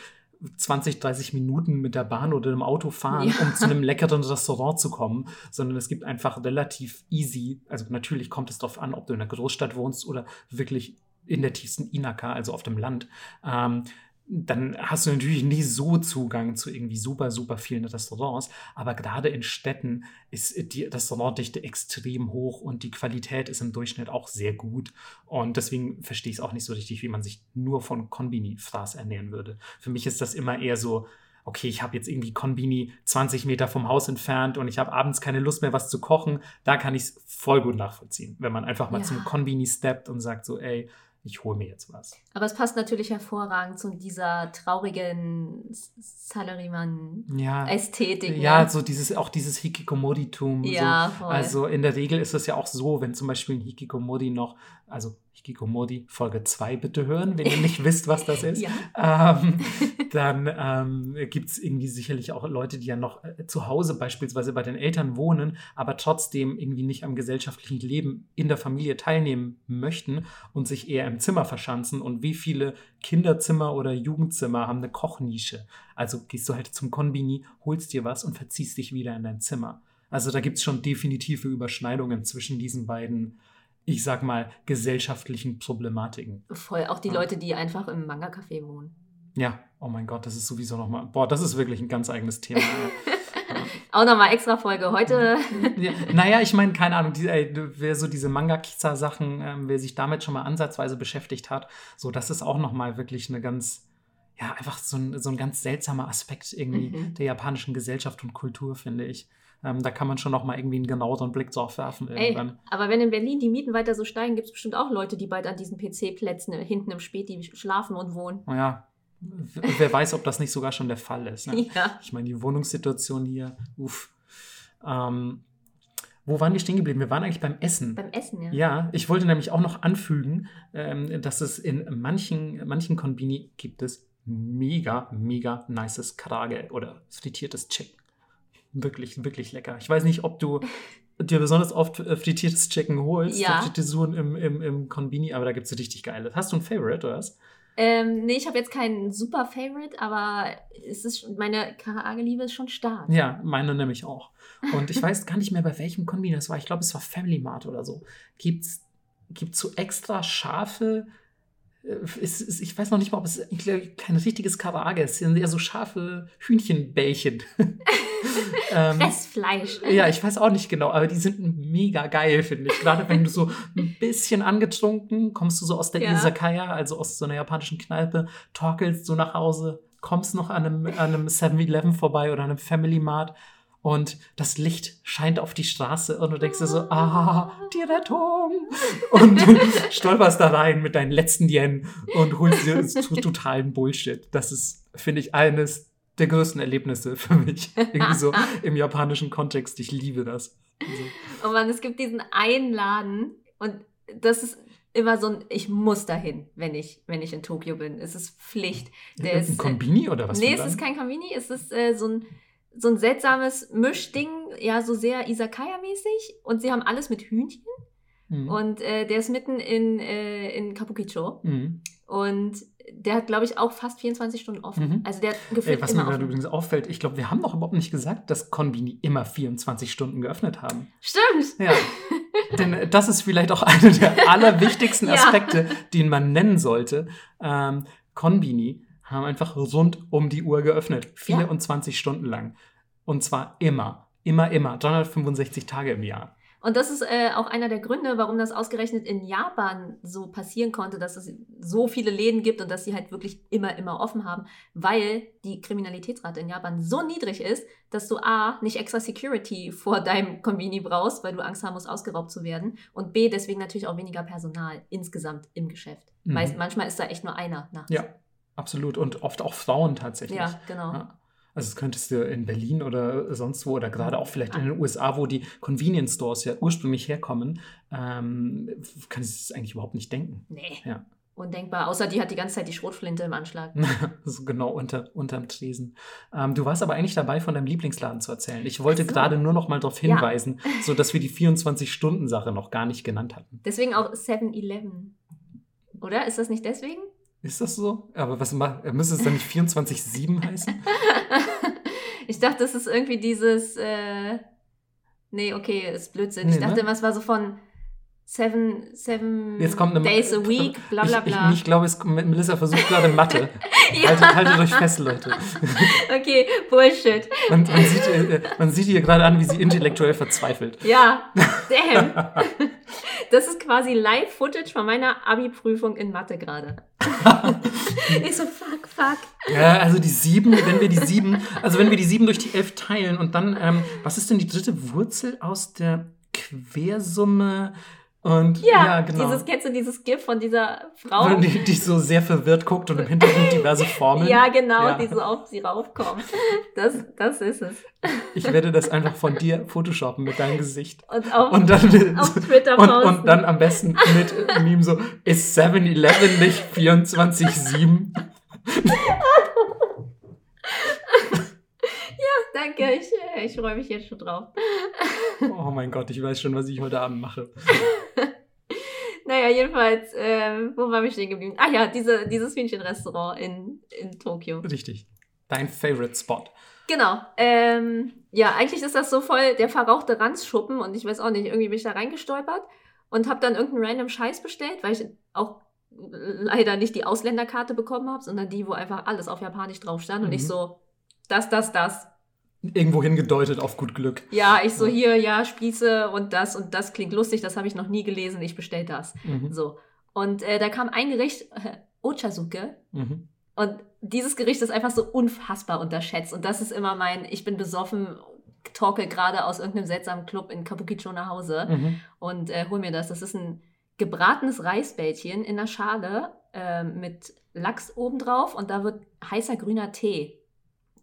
20, 30 Minuten mit der Bahn oder dem Auto fahren, ja. um zu einem leckeren Restaurant zu kommen, sondern es gibt einfach relativ easy, also natürlich kommt es darauf an, ob du in einer Großstadt wohnst oder wirklich in der tiefsten Inaka, also auf dem Land. Ähm, dann hast du natürlich nie so Zugang zu irgendwie super, super vielen Restaurants. Aber gerade in Städten ist die Restaurantdichte extrem hoch und die Qualität ist im Durchschnitt auch sehr gut. Und deswegen verstehe ich es auch nicht so richtig, wie man sich nur von Konbini-Fraß ernähren würde. Für mich ist das immer eher so, okay, ich habe jetzt irgendwie Konbini 20 Meter vom Haus entfernt und ich habe abends keine Lust mehr, was zu kochen. Da kann ich es voll gut nachvollziehen, wenn man einfach mal ja. zum Konbini steppt und sagt so, ey, ich hole mir jetzt was. Aber es passt natürlich hervorragend zu dieser traurigen Salaryman-Ästhetik. Ja, ne? ja, so dieses, auch dieses Hikikomori-Tum. Ja, so. Also in der Regel ist es ja auch so, wenn zum Beispiel ein Hikikomori noch, also Hikikomori Folge 2 bitte hören, wenn ihr nicht wisst, was das *laughs* ist. Ja. Ähm, *laughs* dann ähm, gibt es irgendwie sicherlich auch Leute, die ja noch äh, zu Hause beispielsweise bei den Eltern wohnen, aber trotzdem irgendwie nicht am gesellschaftlichen Leben in der Familie teilnehmen möchten und sich eher im Zimmer verschanzen. Und wie viele Kinderzimmer oder Jugendzimmer haben eine Kochnische? Also gehst du halt zum Konbini, holst dir was und verziehst dich wieder in dein Zimmer. Also da gibt es schon definitive Überschneidungen zwischen diesen beiden ich sag mal, gesellschaftlichen Problematiken. Voll, auch die ja. Leute, die einfach im Manga-Café wohnen. Ja, oh mein Gott, das ist sowieso nochmal, boah, das ist wirklich ein ganz eigenes Thema. *laughs* Auch nochmal extra Folge heute. Ja, naja, ich meine, keine Ahnung, die, ey, wer so diese Manga-Kiza-Sachen, ähm, wer sich damit schon mal ansatzweise beschäftigt hat, so, das ist auch nochmal wirklich eine ganz, ja, einfach so ein, so ein ganz seltsamer Aspekt irgendwie mhm. der japanischen Gesellschaft und Kultur, finde ich. Ähm, da kann man schon noch mal irgendwie einen genaueren Blick drauf werfen irgendwann. Ey, aber wenn in Berlin die Mieten weiter so steigen, gibt es bestimmt auch Leute, die bald an diesen PC-Plätzen hinten im Späti schlafen und wohnen. Ja, wer weiß, ob das nicht sogar schon der Fall ist. Ne? *laughs* Ja. Ich meine, die Wohnungssituation hier, uff. Ähm, wo waren wir stehen geblieben? Wir waren eigentlich beim Essen. Beim Essen, ja. Ja, ich wollte nämlich auch noch anfügen, ähm, dass es in manchen, manchen Konbini gibt es mega, mega nices Karage oder frittiertes Chicken. Wirklich, wirklich lecker. Ich weiß nicht, ob du *laughs* dir besonders oft äh, frittiertes Chicken holst, ja. Frittisuren im, im, im Konbini, aber da gibt es richtig geile. Hast du ein Favorite oder was? Ähm, nee, ich habe jetzt keinen super Favorite, aber es ist meine Karaage-Liebe ist schon stark. Ja, meine nämlich auch. Und ich weiß gar nicht mehr, bei welchem Konbini das war. Ich glaube, es war Family Mart oder so. Gibt es so extra scharfe ist, ist, ich weiß noch nicht mal, ob es kein richtiges Karaage ist. Es sind eher so scharfe Hühnchenbällchen. *laughs* ähm, Fressfleisch. Ja, ich weiß auch nicht genau, aber die sind mega geil, finde ich. Gerade wenn du so ein bisschen angetrunken, kommst du so aus der ja. Izakaya, also aus so einer japanischen Kneipe, torkelst so nach Hause, kommst noch an einem, an einem 7-Eleven vorbei oder einem Family Mart und das Licht scheint auf die Straße und du denkst dir so, ah, die Rettung. Und du *laughs* stolperst da rein mit deinen letzten Yen und holst dir *laughs* totalen Bullshit. Das ist, finde ich, eines der größten Erlebnisse für mich. Irgendwie so *laughs* im japanischen Kontext. Ich liebe das. Also. Oh man, es gibt diesen einen Laden und das ist immer so ein, ich muss dahin, wenn ich, wenn ich in Tokio bin. Es ist Pflicht. Der ein ist, Kombini oder was? Nee, es ist kein Kombini, es ist äh, so ein so ein seltsames Mischding, ja, so sehr Isakaya-mäßig. Und sie haben alles mit Hühnchen. Mhm. Und äh, der ist mitten in, äh, in Kabukicho. Mhm. Und der hat, glaube ich, auch fast 24 Stunden offen. Mhm. Also der hat gefühlt Ey, Was mir gerade übrigens auffällt, ich glaube, wir haben doch überhaupt nicht gesagt, dass Konbini immer 24 Stunden geöffnet haben. Stimmt. Ja. Denn das ist vielleicht auch einer der *laughs* allerwichtigsten Aspekte, ja. den man nennen sollte. Ähm, Konbini haben einfach rund um die Uhr geöffnet. 24 ja. Stunden lang. Und zwar immer. Immer, immer. 365 Tage im Jahr. Und das ist äh, auch einer der Gründe, warum das ausgerechnet in Japan so passieren konnte, dass es so viele Läden gibt und dass sie halt wirklich immer, immer offen haben, weil die Kriminalitätsrate in Japan so niedrig ist, dass du A, nicht extra Security vor deinem Konbini brauchst, weil du Angst haben musst, ausgeraubt zu werden und B, deswegen natürlich auch weniger Personal insgesamt im Geschäft. Mhm. Meist, manchmal ist da echt nur einer nachts. Ja, Absolut. Und oft auch Frauen tatsächlich. Ja, genau. Ja. Also das könntest du in Berlin oder sonst wo oder gerade auch vielleicht in den USA, wo die Convenience Stores ja ursprünglich herkommen, ähm, kann ich es eigentlich überhaupt nicht denken. Nee. Ja. Undenkbar, außer die hat die ganze Zeit die Schrotflinte im Anschlag. *laughs* so genau unter, unterm Tresen. Ähm, du warst aber eigentlich dabei, von deinem Lieblingsladen zu erzählen. Ich wollte so. gerade nur noch mal darauf hinweisen, ja. so dass wir die 24-Stunden-Sache noch gar nicht genannt hatten. Deswegen auch 7-Eleven. Oder? Ist das nicht deswegen? Ist das so? Aber was macht, müsste es dann nicht 24-7 heißen? *laughs* ich dachte, das ist irgendwie dieses, äh, nee, okay, ist Blödsinn. Nee, ich dachte, ne? was war so von seven, seven Jetzt kommt eine, days a week, bla bla bla. Ich, ich, ich glaube, es, Melissa versucht gerade Mathe. *laughs* ja. haltet, haltet euch fest, Leute. *laughs* okay, Bullshit. Man, man, sieht, man sieht ihr gerade an, wie sie intellektuell verzweifelt. Ja, damn. Das ist quasi Live-Footage von meiner Abi-Prüfung in Mathe gerade. *laughs* ich so, fuck, fuck. Ja, also die sieben, wenn wir die sieben, also wenn wir die sieben durch die elf teilen und dann, ähm, was ist denn die dritte Wurzel aus der Quersumme? Und ja, ja, genau. Dieses, kennst du dieses GIF von dieser Frau? Die, die so sehr verwirrt guckt und im Hintergrund *laughs* diverse Formeln. Ja, genau, ja. die so auf sie raufkommen. Das, das ist es. Ich werde das einfach von dir photoshoppen mit deinem Gesicht. Und, auf, und dann, auf Twitter und, posten. Und dann am besten mit Meme so, ist 7-Eleven nicht 24-7? *laughs* danke. Ich, ich freue mich jetzt schon drauf. Oh mein Gott, ich weiß schon, was ich heute Abend mache. *laughs* naja, jedenfalls, äh, wo waren wir stehen geblieben? Ah ja, diese, dieses Hühnchenrestaurant in, in Tokio. Richtig. Dein Favorite Spot. Genau. Ähm, ja, eigentlich ist das so voll der verrauchte Ranzschuppen und ich weiß auch nicht, irgendwie bin ich da reingestolpert und habe dann irgendeinen random Scheiß bestellt, weil ich auch leider nicht die Ausländerkarte bekommen habe, sondern die, wo einfach alles auf Japanisch drauf stand. Mhm. Und ich mhm. so, das, das, das. Irgendwo hingedeutet auf gut Glück. Ja, ich so, hier, ja, Spieße und das und das klingt lustig, das habe ich noch nie gelesen, ich bestell das. Mhm. So. Und äh, da kam ein Gericht, äh, *laughs* Ochazuke. Mhm. Und dieses Gericht ist einfach so unfassbar unterschätzt. Und das ist immer mein, ich bin besoffen, talke gerade aus irgendeinem seltsamen Club in Kabukicho nach Hause mhm. und äh, hol mir das. Das ist ein gebratenes Reisbällchen in einer Schale äh, mit Lachs obendrauf und da wird heißer grüner Tee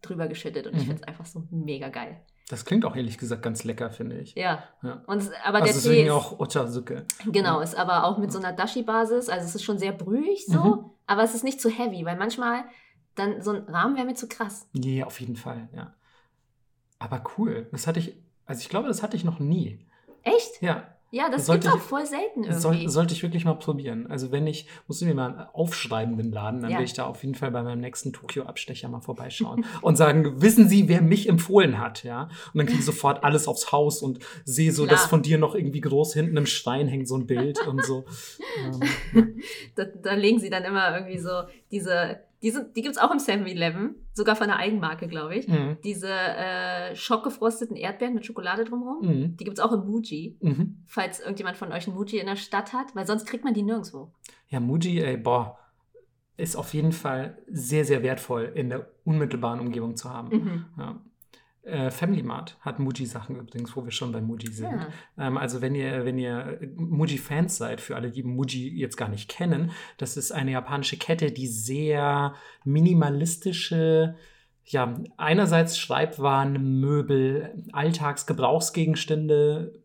drüber geschüttet und mhm. ich finde es einfach so mega geil. Das klingt auch ehrlich gesagt ganz lecker, finde ich. Ja. ja. Und aber also der Tee ist auch Ochazuke. Genau, ja. ist aber auch mit so einer Dashi-Basis. Also es ist schon sehr brühig so, mhm. aber es ist nicht zu heavy, weil manchmal dann so ein Rahmen wäre mir zu krass. Nee, auf jeden Fall, ja. Aber cool. Das hatte ich, also ich glaube, das hatte ich noch nie. Echt? Ja. Ja, das gibt auch voll selten irgendwie. Soll, sollte ich wirklich mal probieren. Also wenn ich, muss ich mir mal aufschreiben, den Laden, dann ja. will ich da auf jeden Fall bei meinem nächsten Tokio-Abstecher mal vorbeischauen *laughs* und sagen, wissen Sie, wer mich empfohlen hat, ja? Und dann kriege ich sofort alles aufs Haus und sehe so, Klar. dass von dir noch irgendwie groß hinten im Stein hängt so ein Bild und so. *laughs* ähm, da, da legen sie dann immer irgendwie so diese die, die gibt es auch im 7-Eleven, sogar von einer Eigenmarke, glaube ich. Mhm. Diese äh, schockgefrosteten Erdbeeren mit Schokolade drumherum. Mhm. Die gibt es auch im Muji, mhm. falls irgendjemand von euch ein Muji in der Stadt hat, weil sonst kriegt man die nirgendwo. Ja, Muji, ey, boah, ist auf jeden Fall sehr, sehr wertvoll in der unmittelbaren Umgebung zu haben. Mhm. Ja. Äh, Family Mart hat Muji-Sachen übrigens, wo wir schon bei Muji sind. Ja. Ähm, also wenn ihr, wenn ihr Muji-Fans seid, für alle, die Muji jetzt gar nicht kennen, das ist eine japanische Kette, die sehr minimalistische, ja, einerseits Schreibwaren, Möbel, Alltagsgebrauchsgegenstände,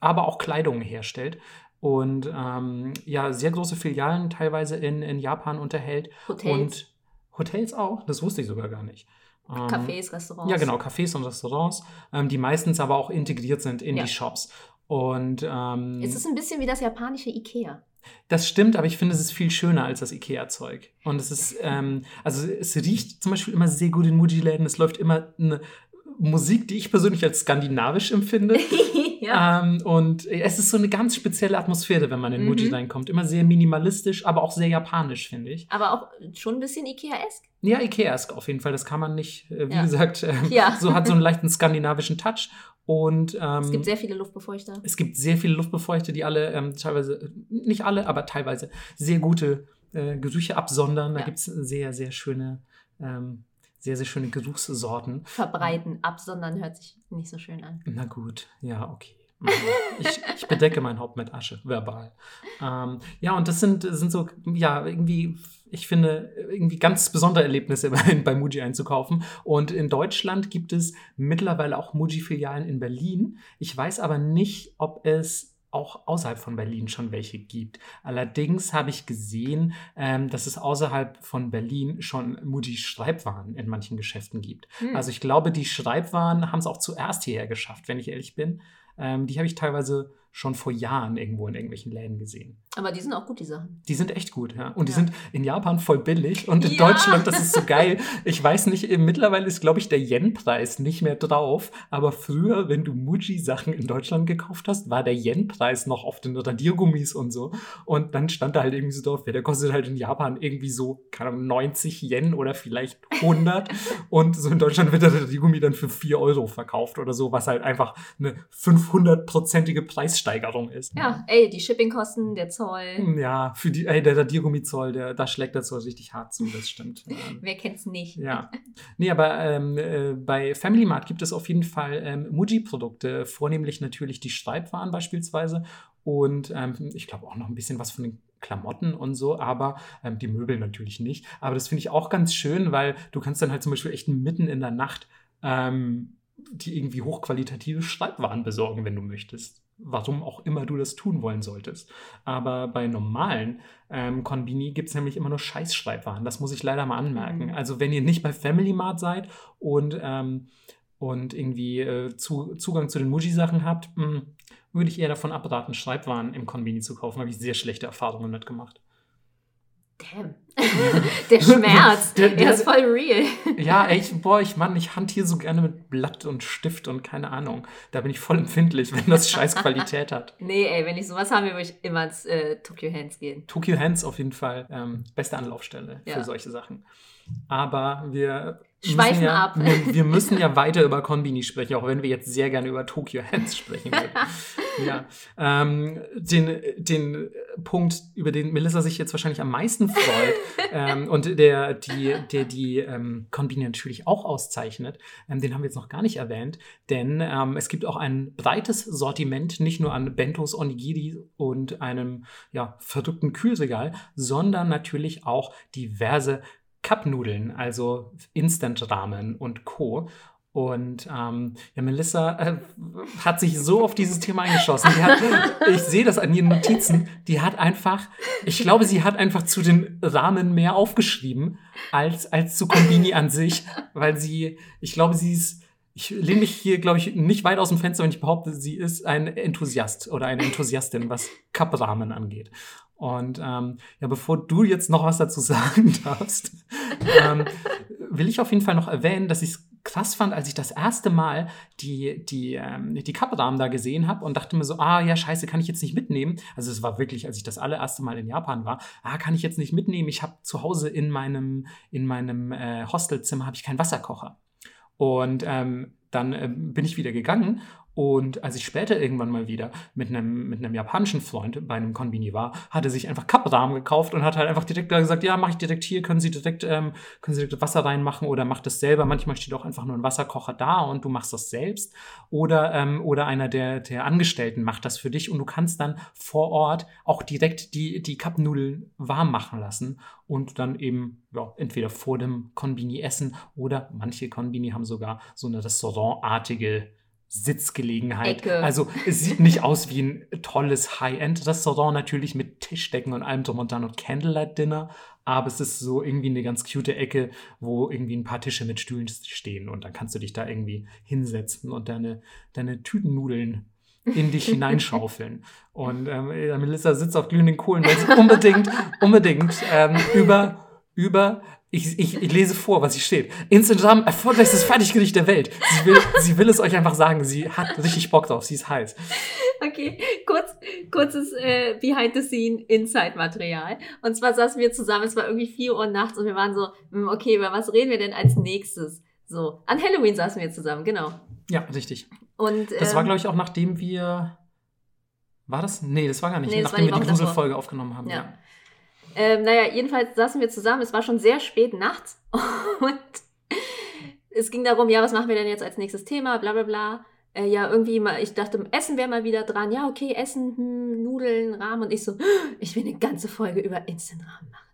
aber auch Kleidung herstellt und ähm, ja, sehr große Filialen teilweise in, in Japan unterhält. Hotels. Und Hotels auch, das wusste ich sogar gar nicht. Ähm, Cafés, Restaurants. Ja, genau, Cafés und Restaurants, ähm, die meistens aber auch integriert sind in ja. die Shops. Und ähm, es ist ein bisschen wie das japanische Ikea. Das stimmt, aber ich finde, es ist viel schöner als das Ikea-Zeug. Und es ist, *laughs* ähm, also es riecht zum Beispiel immer sehr gut in Muji-Läden. Es läuft immer eine Musik, die ich persönlich als skandinavisch empfinde. *laughs* ja. ähm, und es ist so eine ganz spezielle Atmosphäre, wenn man in mhm. Muji reinkommt. Immer sehr minimalistisch, aber auch sehr japanisch, finde ich. Aber auch schon ein bisschen Ikea-esk. Ja, Ikea-esk auf jeden Fall. Das kann man nicht, äh, wie ja. gesagt, äh, ja. *laughs* so hat so einen leichten skandinavischen Touch. Und, ähm, es gibt sehr viele Luftbefeuchter. Es gibt sehr viele Luftbefeuchter, die alle ähm, teilweise, nicht alle, aber teilweise sehr gute äh, Gerüche absondern. Da gibt es sehr, sehr schöne ähm, sehr, sehr schöne Geruchssorten. Verbreiten, absondern hört sich nicht so schön an. Na gut, ja, okay. Mhm. ich, ich, bedecke mein Haupt mit Asche, verbal. Ähm, ja, und das sind, sind so, ja, irgendwie, ich finde, irgendwie ganz besondere Erlebnisse *laughs* bei Muji einzukaufen. Und in Deutschland gibt es mittlerweile auch Muji-Filialen in Berlin. Ich weiß aber nicht, ob es auch außerhalb von Berlin schon welche gibt. Allerdings habe ich gesehen, ähm, dass es außerhalb von Berlin schon Muji Schreibwaren in manchen Geschäften gibt. Hm. Also ich glaube, die Schreibwaren haben es auch zuerst hierher geschafft, wenn ich ehrlich bin. Ähm, die habe ich teilweise schon vor Jahren irgendwo in irgendwelchen Läden gesehen. Aber die sind auch gut, die Sachen. Die sind echt gut, ja. Und die sind in Japan voll billig und in ja. Deutschland, das ist so *laughs* geil. Ich weiß nicht, mittlerweile ist, glaube ich, der Yen-Preis nicht mehr drauf. Aber früher, wenn du Muji-Sachen in Deutschland gekauft hast, war der Yen-Preis noch auf den Radiergummis und so. Und dann stand da halt irgendwie so drauf, ja, der kostet halt in Japan irgendwie so, keine Ahnung, 90 Yen oder vielleicht 100. *laughs* und so in Deutschland wird der Radiergummi dann für 4 Euro verkauft oder so, was halt einfach eine 500-prozentige Preissteigerung ist. Ja, ey, die Shippingkosten, der Zoll Zoll. Hm, ja, für die, ey, der Radiergummi-Zoll, der, da schlägt der Zoll richtig hart zu, das stimmt. *laughs* Wer kennt's nicht? Ja. Nee, aber ähm, äh, bei Family Mart gibt es auf jeden Fall ähm, Muji-Produkte, vornehmlich natürlich die Schreibwaren beispielsweise und ähm, ich glaube auch noch ein bisschen was von den Klamotten und so, aber ähm, die Möbel natürlich nicht. Aber das finde ich auch ganz schön, weil du kannst dann halt zum Beispiel echt mitten in der Nacht ähm, die irgendwie hochqualitative Schreibwaren besorgen, wenn du möchtest warum auch immer du das tun wollen solltest. Aber bei normalen ähm, Konbini gibt es nämlich immer nur Scheißschreibwaren. Das muss ich leider mal anmerken. Mhm. Also wenn ihr nicht bei Family Mart seid und, ähm, und irgendwie äh, zu, Zugang zu den Muji-Sachen habt, mh, hm, würde ich eher davon abraten, Schreibwaren im Konbini zu kaufen. Da habe ich sehr schlechte Erfahrungen mitgemacht. Damn. *laughs* der Schmerz, der, der, der, ist voll real. Ja, echt, boah, ich Mann, ich hantiere so gerne mit Blatt und Stift und keine Ahnung. Da bin ich voll empfindlich, wenn das scheiß *laughs* Qualität hat. Nee, ey, wenn ich sowas habe, würde ich immer ins äh, Tokyo Hands gehen. Tokyo Hands auf jeden Fall ähm, beste Anlaufstelle ja. für solche Sachen. Aber wir schweifen ja, ab. Wir, wir, müssen ja *laughs* weiter über Konbini sprechen, auch wenn wir jetzt sehr gerne über Tokyo Hands sprechen würden. *laughs* ja. Ähm, den, den Punkt, über den Melissa sich jetzt wahrscheinlich am meisten freut *laughs* ähm, und der die, der die ähm, Konbini natürlich auch auszeichnet, ähm, den haben wir jetzt noch gar nicht erwähnt, denn ähm, es gibt auch ein breites Sortiment, nicht nur an Bentos, Onigiri und einem ja, verrückten Kühlregal, sondern natürlich auch diverse Cup-Nudeln, also Instant-Ramen und Co. Und ähm, ja, Melissa äh, hat sich so auf dieses Thema eingeschossen. Hat, *laughs* ich sehe das an ihren Notizen. Die hat einfach, ich glaube, sie hat einfach zu den Ramen mehr aufgeschrieben als, als zu Kombini an sich, weil sie, ich glaube, sie ist, ich lehne mich hier, glaube ich, nicht weit aus dem Fenster, wenn ich behaupte, sie ist ein Enthusiast oder eine Enthusiastin, was Cup-Ramen angeht. Und ähm, ja, bevor du jetzt noch was dazu *laughs* sagen darfst, ähm, will ich auf jeden Fall noch erwähnen, dass ich es krass fand, als ich das erste Mal die, die, ähm, die Kapperdamen da gesehen habe und dachte mir so, ah ja, scheiße, kann ich jetzt nicht mitnehmen. Also es war wirklich, als ich das allererste Mal in Japan war, ah, kann ich jetzt nicht mitnehmen. Ich habe zu Hause in meinem, in meinem äh, Hostelzimmer habe ich keinen Wasserkocher. Und ähm, dann äh, bin ich wieder gegangen und als ich später irgendwann mal wieder mit einem, mit einem japanischen Freund bei einem Konbini war, hat er sich einfach Kapprahmen gekauft und hat halt einfach direkt da gesagt, ja, mache ich direkt hier, können Sie direkt, ähm, können Sie direkt Wasser reinmachen oder macht das selber. Manchmal steht auch einfach nur ein Wasserkocher da und du machst das selbst. Oder, ähm, oder einer der, der Angestellten macht das für dich und du kannst dann vor Ort auch direkt die, die Cup-Nudeln warm machen lassen und dann eben ja, entweder vor dem Konbini essen oder manche Konbini haben sogar so eine restaurantartige Sitzgelegenheit. Ecke. Also es sieht nicht aus wie ein tolles High-End-Restaurant, natürlich mit Tischdecken und allem drum und dran und Candlelight-Dinner, aber es ist so irgendwie eine ganz cute Ecke, wo irgendwie ein paar Tische mit Stühlen stehen und dann kannst du dich da irgendwie hinsetzen und deine, deine Tütennudeln in dich *laughs* hineinschaufeln. Und ähm, Melissa sitzt auf glühenden Kohlen, weil sie unbedingt, *laughs* unbedingt ähm, über über ich, ich, ich, lese vor, was hier steht. Instant Ramen, erfolgreichstes Fertiggericht der Welt. Sie will, sie will es euch einfach sagen. Sie hat richtig Bock drauf. Sie ist heiß. Okay, kurz, kurzes äh, Behind-the-Scene-Inside-Material. Und zwar saßen wir zusammen, es war irgendwie 4 Uhr nachts und wir waren so, hm, okay, über was reden wir denn als nächstes? So, an Halloween saßen wir zusammen, genau. Ja, richtig. Und, das ähm, war, glaube ich, auch nachdem wir. War das? Nee, das war gar nicht. Nee, nachdem die wir die Gruselfolge aufgenommen haben. Ja. ja. Ähm, naja, jedenfalls saßen wir zusammen. Es war schon sehr spät nachts *laughs* und es ging darum, ja, was machen wir denn jetzt als nächstes Thema, bla bla bla. Äh, ja, irgendwie mal, ich dachte, Essen wäre mal wieder dran. Ja, okay, Essen, hm, Nudeln, Rahmen. Und ich so, *gasps* ich will eine ganze Folge über Instant-Rahmen machen.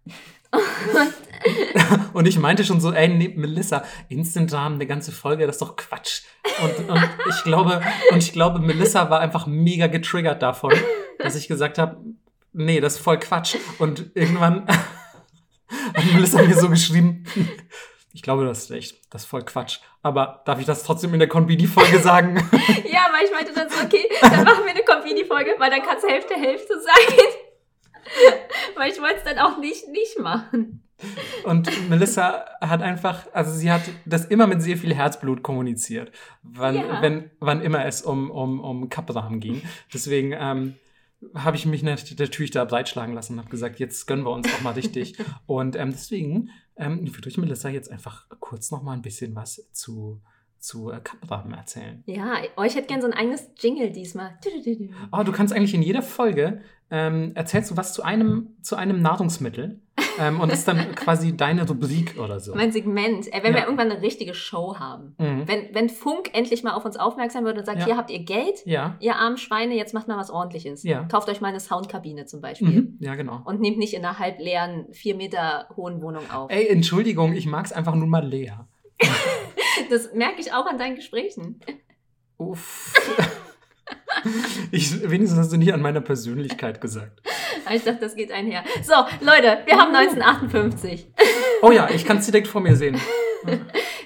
*laughs* *laughs* und ich meinte schon so, ey, nee, Melissa, Instant-Rahmen, eine ganze Folge, das ist doch Quatsch. Und, und, ich glaube, und ich glaube, Melissa war einfach mega getriggert davon, dass ich gesagt habe, nee, das ist voll Quatsch. Und irgendwann *laughs* hat Melissa mir so geschrieben, ich glaube, du hast recht, das ist voll Quatsch. Aber darf ich das trotzdem in der Konbini-Folge sagen? *laughs* ja, weil ich meinte dann so, okay, dann machen wir eine Konbini-Folge, weil dann kann es Hälfte, Hälfte sein. *laughs* weil ich wollte es dann auch nicht, nicht machen. Und Melissa hat einfach, also sie hat das immer mit sehr viel Herzblut kommuniziert, wann, ja. wenn, wann immer es um, um, um Kapprahmen ging. Deswegen, ähm, habe ich mich natürlich da breitschlagen lassen und habe gesagt, jetzt gönnen wir uns auch mal richtig. *laughs* und ähm, deswegen ähm, würde ich Melissa jetzt einfach kurz noch mal ein bisschen was zu zu äh, Kappraben erzählen. Ja, euch hätte gern so ein eigenes Jingle diesmal. Oh, du kannst eigentlich in jeder Folge ähm, erzählst du was zu einem, zu einem Nahrungsmittel ähm, und das ist dann *laughs* quasi deine Rubrik oder so. Mein Segment. Äh, wenn ja. wir irgendwann eine richtige Show haben. Mhm. Wenn, wenn Funk endlich mal auf uns aufmerksam wird und sagt, ja. hier habt ihr Geld, ja. ihr armen Schweine, jetzt macht mal was ordentliches. Kauft euch mal eine Soundkabine zum Beispiel. Mhm. Ja, genau. Und nehmt nicht in einer halb leeren, vier Meter hohen Wohnung auf. Ey, Entschuldigung, ich mag es einfach nur mal leer. *laughs* das merke ich auch an deinen Gesprächen. Uff. *laughs* *laughs* Ich, wenigstens hast du nicht an meiner Persönlichkeit gesagt. Ich dachte, das geht einher. So, Leute, wir haben 1958. Oh ja, ich kann es direkt vor mir sehen. *laughs*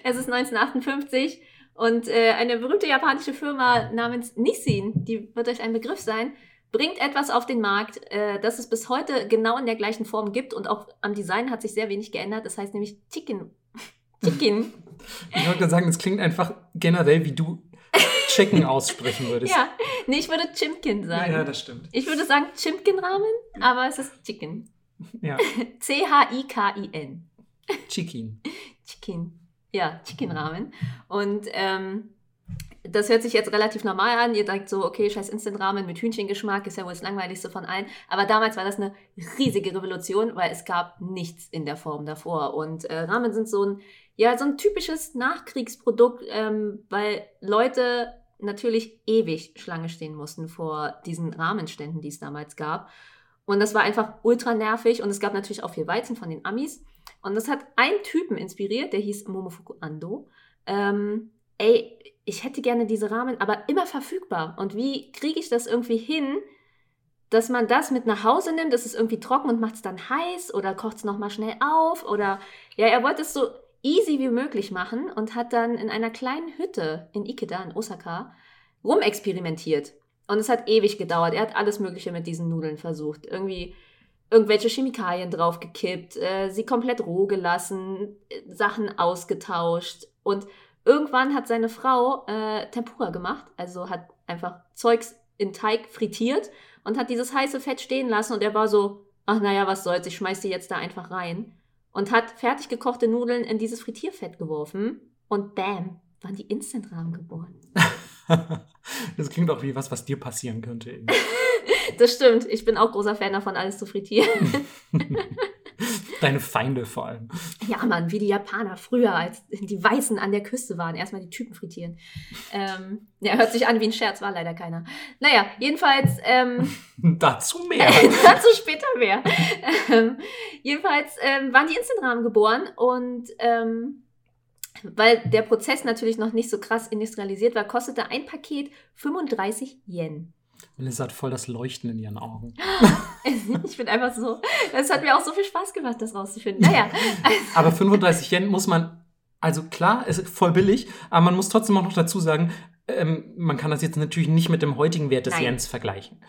es ist 1958 und äh, eine berühmte japanische Firma namens Nissin, die wird euch ein Begriff sein, bringt etwas auf den Markt, äh, das es bis heute genau in der gleichen Form gibt und auch am Design hat sich sehr wenig geändert. Das heißt nämlich Chicken. *laughs* Chicken. Ich wollte gerade sagen, es klingt einfach generell, wie du Chicken aussprechen würdest. Ja, nee, ich würde Chimkin sagen. Ja, das stimmt. Ich würde sagen Chimkin-Ramen, aber es ist Chicken. Ja. *laughs* C-H-I-K-I-N. Chicken. *laughs* Chicken. Ja, Chicken-Ramen. Und ähm, das hört sich jetzt relativ normal an. Ihr denkt so, okay, scheiß Instant-Ramen mit Hühnchengeschmack ist ja wohl das langweiligste von allen. Aber damals war das eine riesige Revolution, weil es gab nichts in der Form davor. Und äh, Ramen sind so ein, ja, so ein typisches Nachkriegsprodukt, ähm, weil Leute natürlich ewig Schlange stehen mussten vor diesen Rahmenständen, die es damals gab. Und das war einfach ultra nervig und es gab natürlich auch viel Weizen von den Amis. Und das hat einen Typen inspiriert, der hieß Momofuku Ando. Ähm, ey, ich hätte gerne diese Rahmen, aber immer verfügbar. Und wie kriege ich das irgendwie hin, dass man das mit nach Hause nimmt, das ist irgendwie trocken und macht es dann heiß oder kocht es nochmal schnell auf oder ja, er wollte es so easy wie möglich machen und hat dann in einer kleinen Hütte in Ikeda in Osaka rumexperimentiert. Und es hat ewig gedauert. Er hat alles Mögliche mit diesen Nudeln versucht. Irgendwie irgendwelche Chemikalien draufgekippt, äh, sie komplett roh gelassen, äh, Sachen ausgetauscht. Und irgendwann hat seine Frau äh, Tempura gemacht, also hat einfach Zeugs in Teig frittiert und hat dieses heiße Fett stehen lassen. Und er war so, ach naja, was soll's, ich schmeiß die jetzt da einfach rein. Und hat fertig gekochte Nudeln in dieses Frittierfett geworfen. Und bam, waren die Instant-Rahmen geboren. *laughs* das klingt auch wie was, was dir passieren könnte. *laughs* das stimmt. Ich bin auch großer Fan davon, alles zu frittieren. *laughs* *laughs* Deine Feinde vor allem. Ja, Mann, wie die Japaner früher, als die Weißen an der Küste waren. Erstmal die Typen frittieren. Ähm, ja, hört sich an wie ein Scherz, war leider keiner. Naja, jedenfalls. Ähm, *laughs* dazu mehr. *laughs* dazu später mehr. Ähm, jedenfalls ähm, waren die Instant-Rahmen geboren und ähm, weil der Prozess natürlich noch nicht so krass industrialisiert war, kostete ein Paket 35 Yen. Melissa hat voll das Leuchten in ihren Augen. *laughs* ich bin einfach so. Es hat mir auch so viel Spaß gemacht, das rauszufinden. Naja. *laughs* aber 35 Yen muss man, also klar, ist voll billig, aber man muss trotzdem auch noch dazu sagen, ähm, man kann das jetzt natürlich nicht mit dem heutigen Wert des Nein. Yens vergleichen.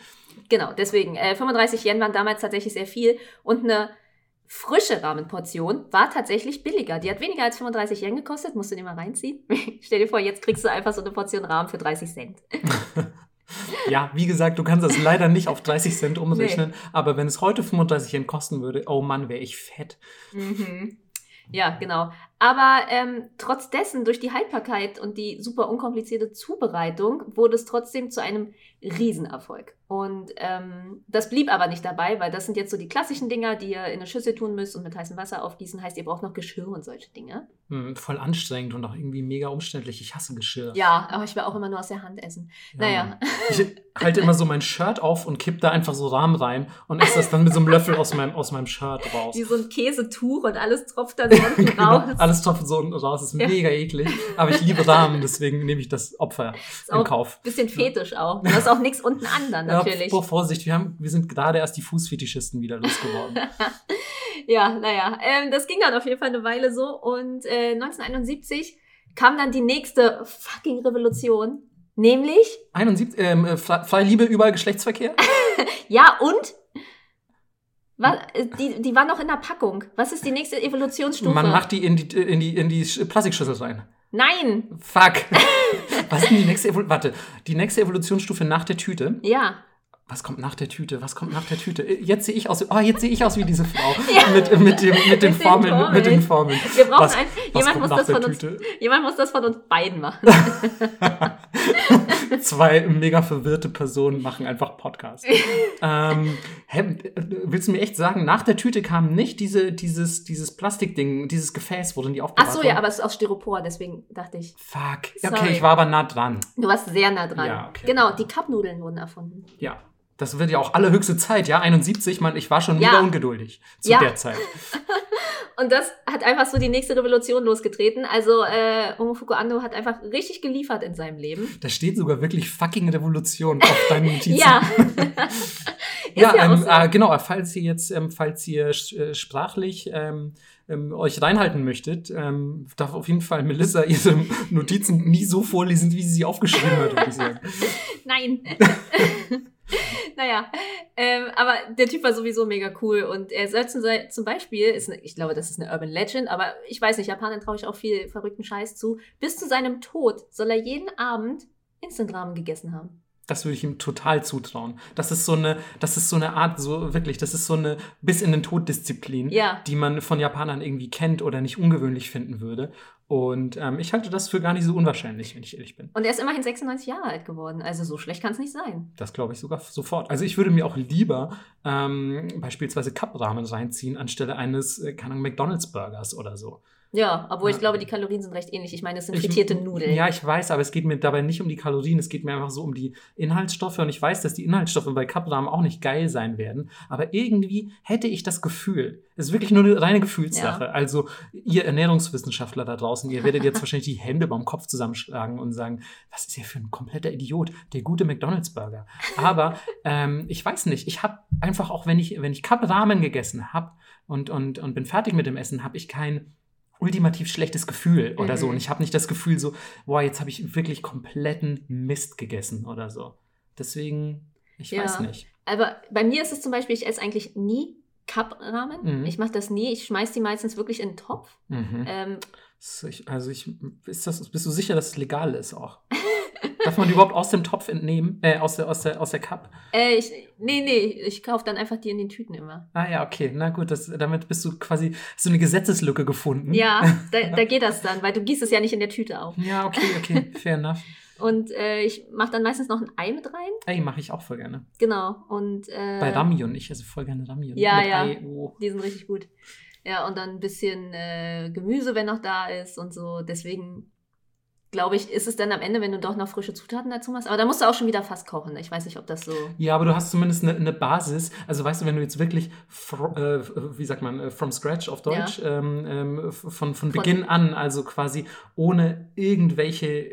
Genau, deswegen, äh, 35 Yen waren damals tatsächlich sehr viel und eine frische Rahmenportion war tatsächlich billiger. Die hat weniger als 35 Yen gekostet, musst du dir mal reinziehen. *laughs* Stell dir vor, jetzt kriegst du einfach so eine Portion Rahmen für 30 Cent. Ja, wie gesagt, du kannst das leider nicht auf 30 Cent umrechnen, nee. aber wenn es heute 35 Yen kosten würde, oh Mann, wäre ich fett. Mhm. Ja, genau. Aber ähm, trotz dessen, durch die Haltbarkeit und die super unkomplizierte Zubereitung, wurde es trotzdem zu einem Riesenerfolg. Und ähm, das blieb aber nicht dabei, weil das sind jetzt so die klassischen Dinger, die ihr in eine Schüssel tun müsst und mit heißem Wasser aufgießen. Heißt, ihr braucht noch Geschirr und solche Dinge. Hm, voll anstrengend und auch irgendwie mega umständlich. Ich hasse Geschirr. Ja, aber ich will auch immer nur aus der Hand essen. Ja. Naja. Ich halte immer so mein Shirt auf und kipp da einfach so Rahmen rein und esse das dann mit so einem Löffel aus meinem, aus meinem Shirt raus. Wie so ein Käsetuch und alles tropft dann so unten *laughs* genau, raus. Alles tropft so unten raus. Ist ja. mega eklig. Aber ich liebe Rahmen, deswegen nehme ich das Opfer ist in Kauf. Bisschen fetisch auch. Du hast auch nichts unten an dann natürlich. Ja, Vorsicht, wir, haben, wir sind gerade erst die Fußfetischisten wieder losgeworden. *laughs* ja, naja, ähm, das ging dann auf jeden Fall eine Weile so. Und äh, 1971 kam dann die nächste fucking Revolution. Nämlich? 71, ähm, äh, freie Liebe, überall Geschlechtsverkehr? *laughs* ja, und? Was, äh, die, die war noch in der Packung. Was ist die nächste Evolutionsstufe? Man macht die in die, in die, in die Plastikschüssel rein. Nein! Fuck! *laughs* Was ist denn die nächste Evolution? Warte, die nächste Evolutionsstufe nach der Tüte? Ja. Was kommt nach der Tüte? Was kommt nach der Tüte? Jetzt sehe ich aus. Oh, jetzt sehe ich aus wie diese Frau *laughs* ja. mit, mit, dem, mit, den, Formeln. Mit den Formeln. Wir brauchen was, ein, jemand, muss das von uns, jemand muss das von uns beiden machen. *laughs* Zwei mega verwirrte Personen machen einfach Podcast. *laughs* ähm, hä, willst du mir echt sagen, nach der Tüte kam nicht diese, dieses, dieses Plastikding, dieses Gefäß, wo dann die aufbewahrt Ach so, ja, aber es ist aus Styropor, deswegen dachte ich. Fuck. Sorry. Okay, ich war aber nah dran. Du warst sehr nah dran. Ja, okay. Genau, die Cupnudeln wurden erfunden. Ja. Das wird ja auch allerhöchste Zeit, ja, 71, man, ich war schon ja. mega ungeduldig zu ja. der Zeit. *laughs* Und das hat einfach so die nächste Revolution losgetreten. Also äh, Omofuku Ando hat einfach richtig geliefert in seinem Leben. Da steht sogar wirklich fucking Revolution auf deinen *laughs* Notizen. ja. *laughs* ja, ja ähm, so. äh, genau, falls ihr jetzt, ähm, falls ihr äh, sprachlich ähm, ähm, euch reinhalten möchtet, ähm, darf auf jeden Fall Melissa ihre Notizen nie so vorlesen, wie sie sie aufgeschrieben hat, würde ich sagen. Nein. *laughs* naja, ähm, aber der Typ war sowieso mega cool und er soll zum, zum Beispiel, ist eine, ich glaube, das ist eine Urban Legend, aber ich weiß nicht, Japanern traue ich auch viel verrückten Scheiß zu. Bis zu seinem Tod soll er jeden Abend Instant-Ramen gegessen haben. Das würde ich ihm total zutrauen. Das ist so eine, das ist so eine Art, so wirklich, das ist so eine bis in den Tod Disziplin, ja. die man von Japanern irgendwie kennt oder nicht ungewöhnlich finden würde. Und ähm, ich halte das für gar nicht so unwahrscheinlich, wenn ich ehrlich bin. Und er ist immerhin 96 Jahre alt geworden. Also so schlecht kann es nicht sein. Das glaube ich sogar sofort. Also ich würde mir auch lieber ähm, beispielsweise Cup-Rahmen reinziehen, anstelle eines, äh, keine Ahnung, McDonalds-Burgers oder so. Ja, obwohl ich glaube, die Kalorien sind recht ähnlich. Ich meine, es sind frittierte ich, Nudeln. Ja, ich weiß, aber es geht mir dabei nicht um die Kalorien, es geht mir einfach so um die Inhaltsstoffe. Und ich weiß, dass die Inhaltsstoffe bei Cuprahmen auch nicht geil sein werden. Aber irgendwie hätte ich das Gefühl, es ist wirklich nur eine reine Gefühlssache. Ja. Also, ihr Ernährungswissenschaftler da draußen, ihr werdet jetzt wahrscheinlich die Hände beim Kopf zusammenschlagen und sagen, was ist hier für ein kompletter Idiot, der gute McDonalds-Burger. Aber ähm, ich weiß nicht, ich habe einfach auch, wenn ich, wenn ich Cup-Ramen gegessen habe und, und, und bin fertig mit dem Essen, habe ich kein ultimativ schlechtes Gefühl oder mhm. so. Und ich habe nicht das Gefühl so, boah, jetzt habe ich wirklich kompletten Mist gegessen oder so. Deswegen, ich ja. weiß nicht. Aber bei mir ist es zum Beispiel, ich esse eigentlich nie Cup-Ramen. Mhm. Ich mache das nie. Ich schmeiße die meistens wirklich in den Topf. Mhm. Ähm, also ich, ist das, bist du sicher, dass es legal ist auch? *laughs* Darf man die überhaupt aus dem Topf entnehmen? Äh, aus der, aus der, aus der Cup? Äh, ich, nee, nee, ich kaufe dann einfach die in den Tüten immer. Ah ja, okay. Na gut, das, damit bist du quasi, so eine Gesetzeslücke gefunden. Ja, *laughs* da, da geht das dann, weil du gießt es ja nicht in der Tüte auf. Ja, okay, okay, *laughs* fair enough. Und äh, ich mache dann meistens noch ein Ei mit rein. Ei mache ich auch voll gerne. Genau. Und, äh, Bei Ramyun, ich esse voll gerne Ramyun. Ja, mit ja. Ei, oh. Die sind richtig gut. Ja, und dann ein bisschen äh, Gemüse, wenn noch da ist und so. Deswegen glaube ich, ist es dann am Ende, wenn du doch noch frische Zutaten dazu machst. Aber da musst du auch schon wieder fast kochen. Ich weiß nicht, ob das so. Ja, aber du hast zumindest eine, eine Basis. Also weißt du, wenn du jetzt wirklich, äh, wie sagt man, äh, from scratch auf Deutsch, ja. ähm, ähm, von, von Beginn von, an, also quasi ohne irgendwelche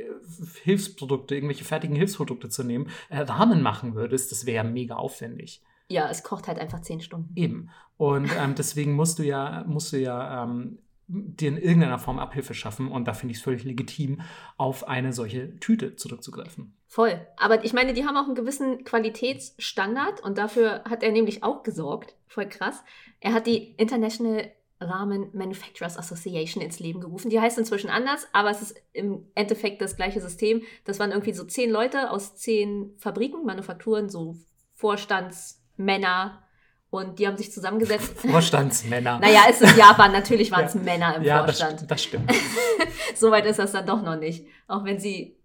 Hilfsprodukte, irgendwelche fertigen Hilfsprodukte zu nehmen, äh, Rahmen machen würdest, das wäre mega aufwendig. Ja, es kocht halt einfach zehn Stunden. Eben. Und ähm, deswegen musst du ja, musst du ja ähm, dir in irgendeiner Form Abhilfe schaffen. Und da finde ich es völlig legitim, auf eine solche Tüte zurückzugreifen. Voll. Aber ich meine, die haben auch einen gewissen Qualitätsstandard und dafür hat er nämlich auch gesorgt. Voll krass. Er hat die International Ramen Manufacturers Association ins Leben gerufen. Die heißt inzwischen anders, aber es ist im Endeffekt das gleiche System. Das waren irgendwie so zehn Leute aus zehn Fabriken, Manufakturen, so Vorstandsmänner, und die haben sich zusammengesetzt. *laughs* Vorstandsmänner. naja, es ist Japan, natürlich waren es ja. Männer im ja, Vorstand. Das, das stimmt. *laughs* Soweit ist das dann doch noch nicht. Auch wenn sie.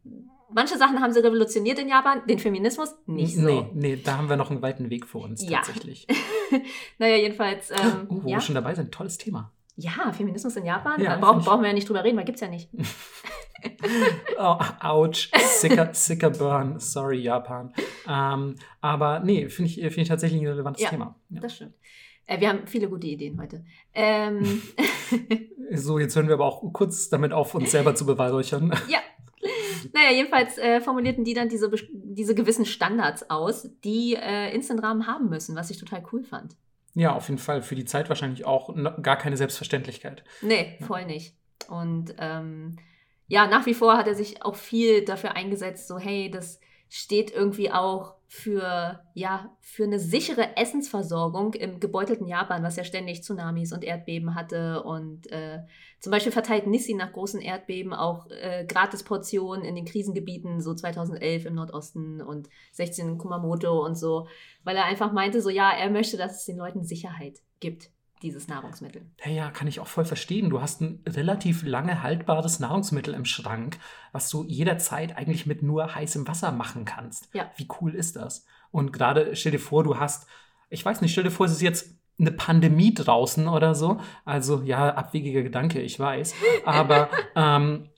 Manche Sachen haben sie revolutioniert in Japan, den Feminismus nicht so. Nee, nee, da haben wir noch einen weiten Weg vor uns ja. tatsächlich. *laughs* naja, jedenfalls. *gasps* Ähm, uh, wo ja? wir schon dabei sind, tolles Thema. Ja, Feminismus in Japan, ja, da brauchen, brauchen wir ja nicht drüber reden, weil gibt es ja nicht. Oh, ouch, sicker, sicker burn, sorry Japan. Ähm, aber nee, finde ich, find ich tatsächlich ein relevantes ja, Thema. Ja, das stimmt. Äh, wir haben viele gute Ideen heute. Ähm. *laughs* so, jetzt hören wir aber auch kurz damit auf, uns selber zu beweihräuchern. ja. Naja, jedenfalls äh, formulierten die dann diese, diese gewissen Standards aus, die äh, Instant-Rahmen haben müssen, was ich total cool fand. Ja, auf jeden Fall. Für die Zeit wahrscheinlich auch gar keine Selbstverständlichkeit. Nee, voll nicht. Und ähm, ja, nach wie vor hat er sich auch viel dafür eingesetzt, so hey, das steht irgendwie auch für, ja, für eine sichere Essensversorgung im gebeutelten Japan, was ja ständig Tsunamis und Erdbeben hatte. Und äh, zum Beispiel verteilt Nissi nach großen Erdbeben auch äh, Gratisportionen in den Krisengebieten, so 2011 im Nordosten und 16 in Kumamoto und so, weil er einfach meinte, so ja, er möchte, dass es den Leuten Sicherheit gibt dieses Nahrungsmittel. Ja, kann ich auch voll verstehen. Du hast ein relativ lange haltbares Nahrungsmittel im Schrank, was du jederzeit eigentlich mit nur heißem Wasser machen kannst. Ja. Wie cool ist das? Und gerade stell dir vor, du hast, ich weiß nicht, stell dir vor, es ist jetzt eine Pandemie draußen oder so. Also ja, abwegiger Gedanke, ich weiß. Aber *laughs* ähm,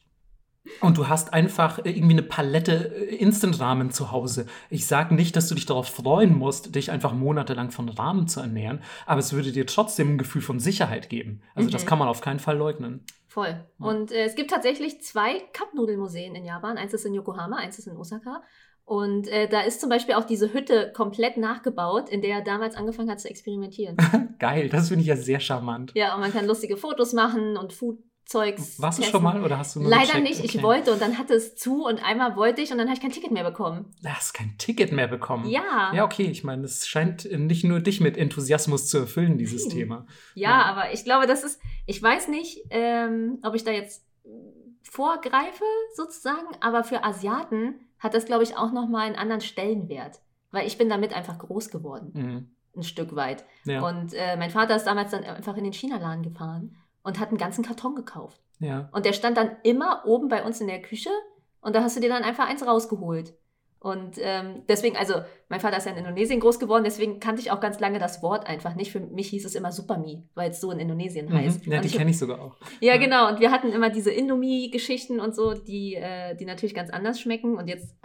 und du hast einfach äh, irgendwie eine Palette äh, Instant-Rahmen zu Hause. Ich sage nicht, dass du dich darauf freuen musst, dich einfach monatelang von Rahmen zu ernähren, aber es würde dir trotzdem ein Gefühl von Sicherheit geben. Also mhm. das kann man auf keinen Fall leugnen. Voll. Ja. Und äh, es gibt tatsächlich zwei Cup-Nudelmuseen in Japan. Eins ist in Yokohama, eins ist in Osaka. Und äh, da ist zum Beispiel auch diese Hütte komplett nachgebaut, in der er damals angefangen hat zu experimentieren. *laughs* Geil, das finde ich ja sehr charmant. Ja, und man kann lustige Fotos machen und Food Zeugs. Warst du schon mal oder hast du nur Leider gecheckt? nicht, okay. ich wollte und dann hatte es zu und einmal wollte ich und dann habe ich kein Ticket mehr bekommen. Du hast kein Ticket mehr bekommen? Ja. Ja, okay, ich meine, es scheint nicht nur dich mit Enthusiasmus zu erfüllen, dieses Nein. Thema. Ja, ja, aber ich glaube, das ist, ich weiß nicht, ähm, ob ich da jetzt vorgreife sozusagen, aber für Asiaten hat das, glaube ich, auch nochmal einen anderen Stellenwert, weil ich bin damit einfach groß geworden. Mhm. Ein Stück weit. Ja. Und äh, mein Vater ist damals dann einfach in den China-Laden gefahren und hat einen ganzen Karton gekauft. Ja. Und der stand dann immer oben bei uns in der Küche und da hast du dir dann einfach eins rausgeholt. Und ähm, deswegen, also mein Vater ist ja in Indonesien groß geworden, deswegen kannte ich auch ganz lange das Wort einfach nicht. Für mich hieß es immer Supami, weil es so in Indonesien mhm. heißt. Ja, die kenne ich sogar auch. Ja, ja, genau. Und wir hatten immer diese Indomie-Geschichten und so, die, äh, die natürlich ganz anders schmecken. Und jetzt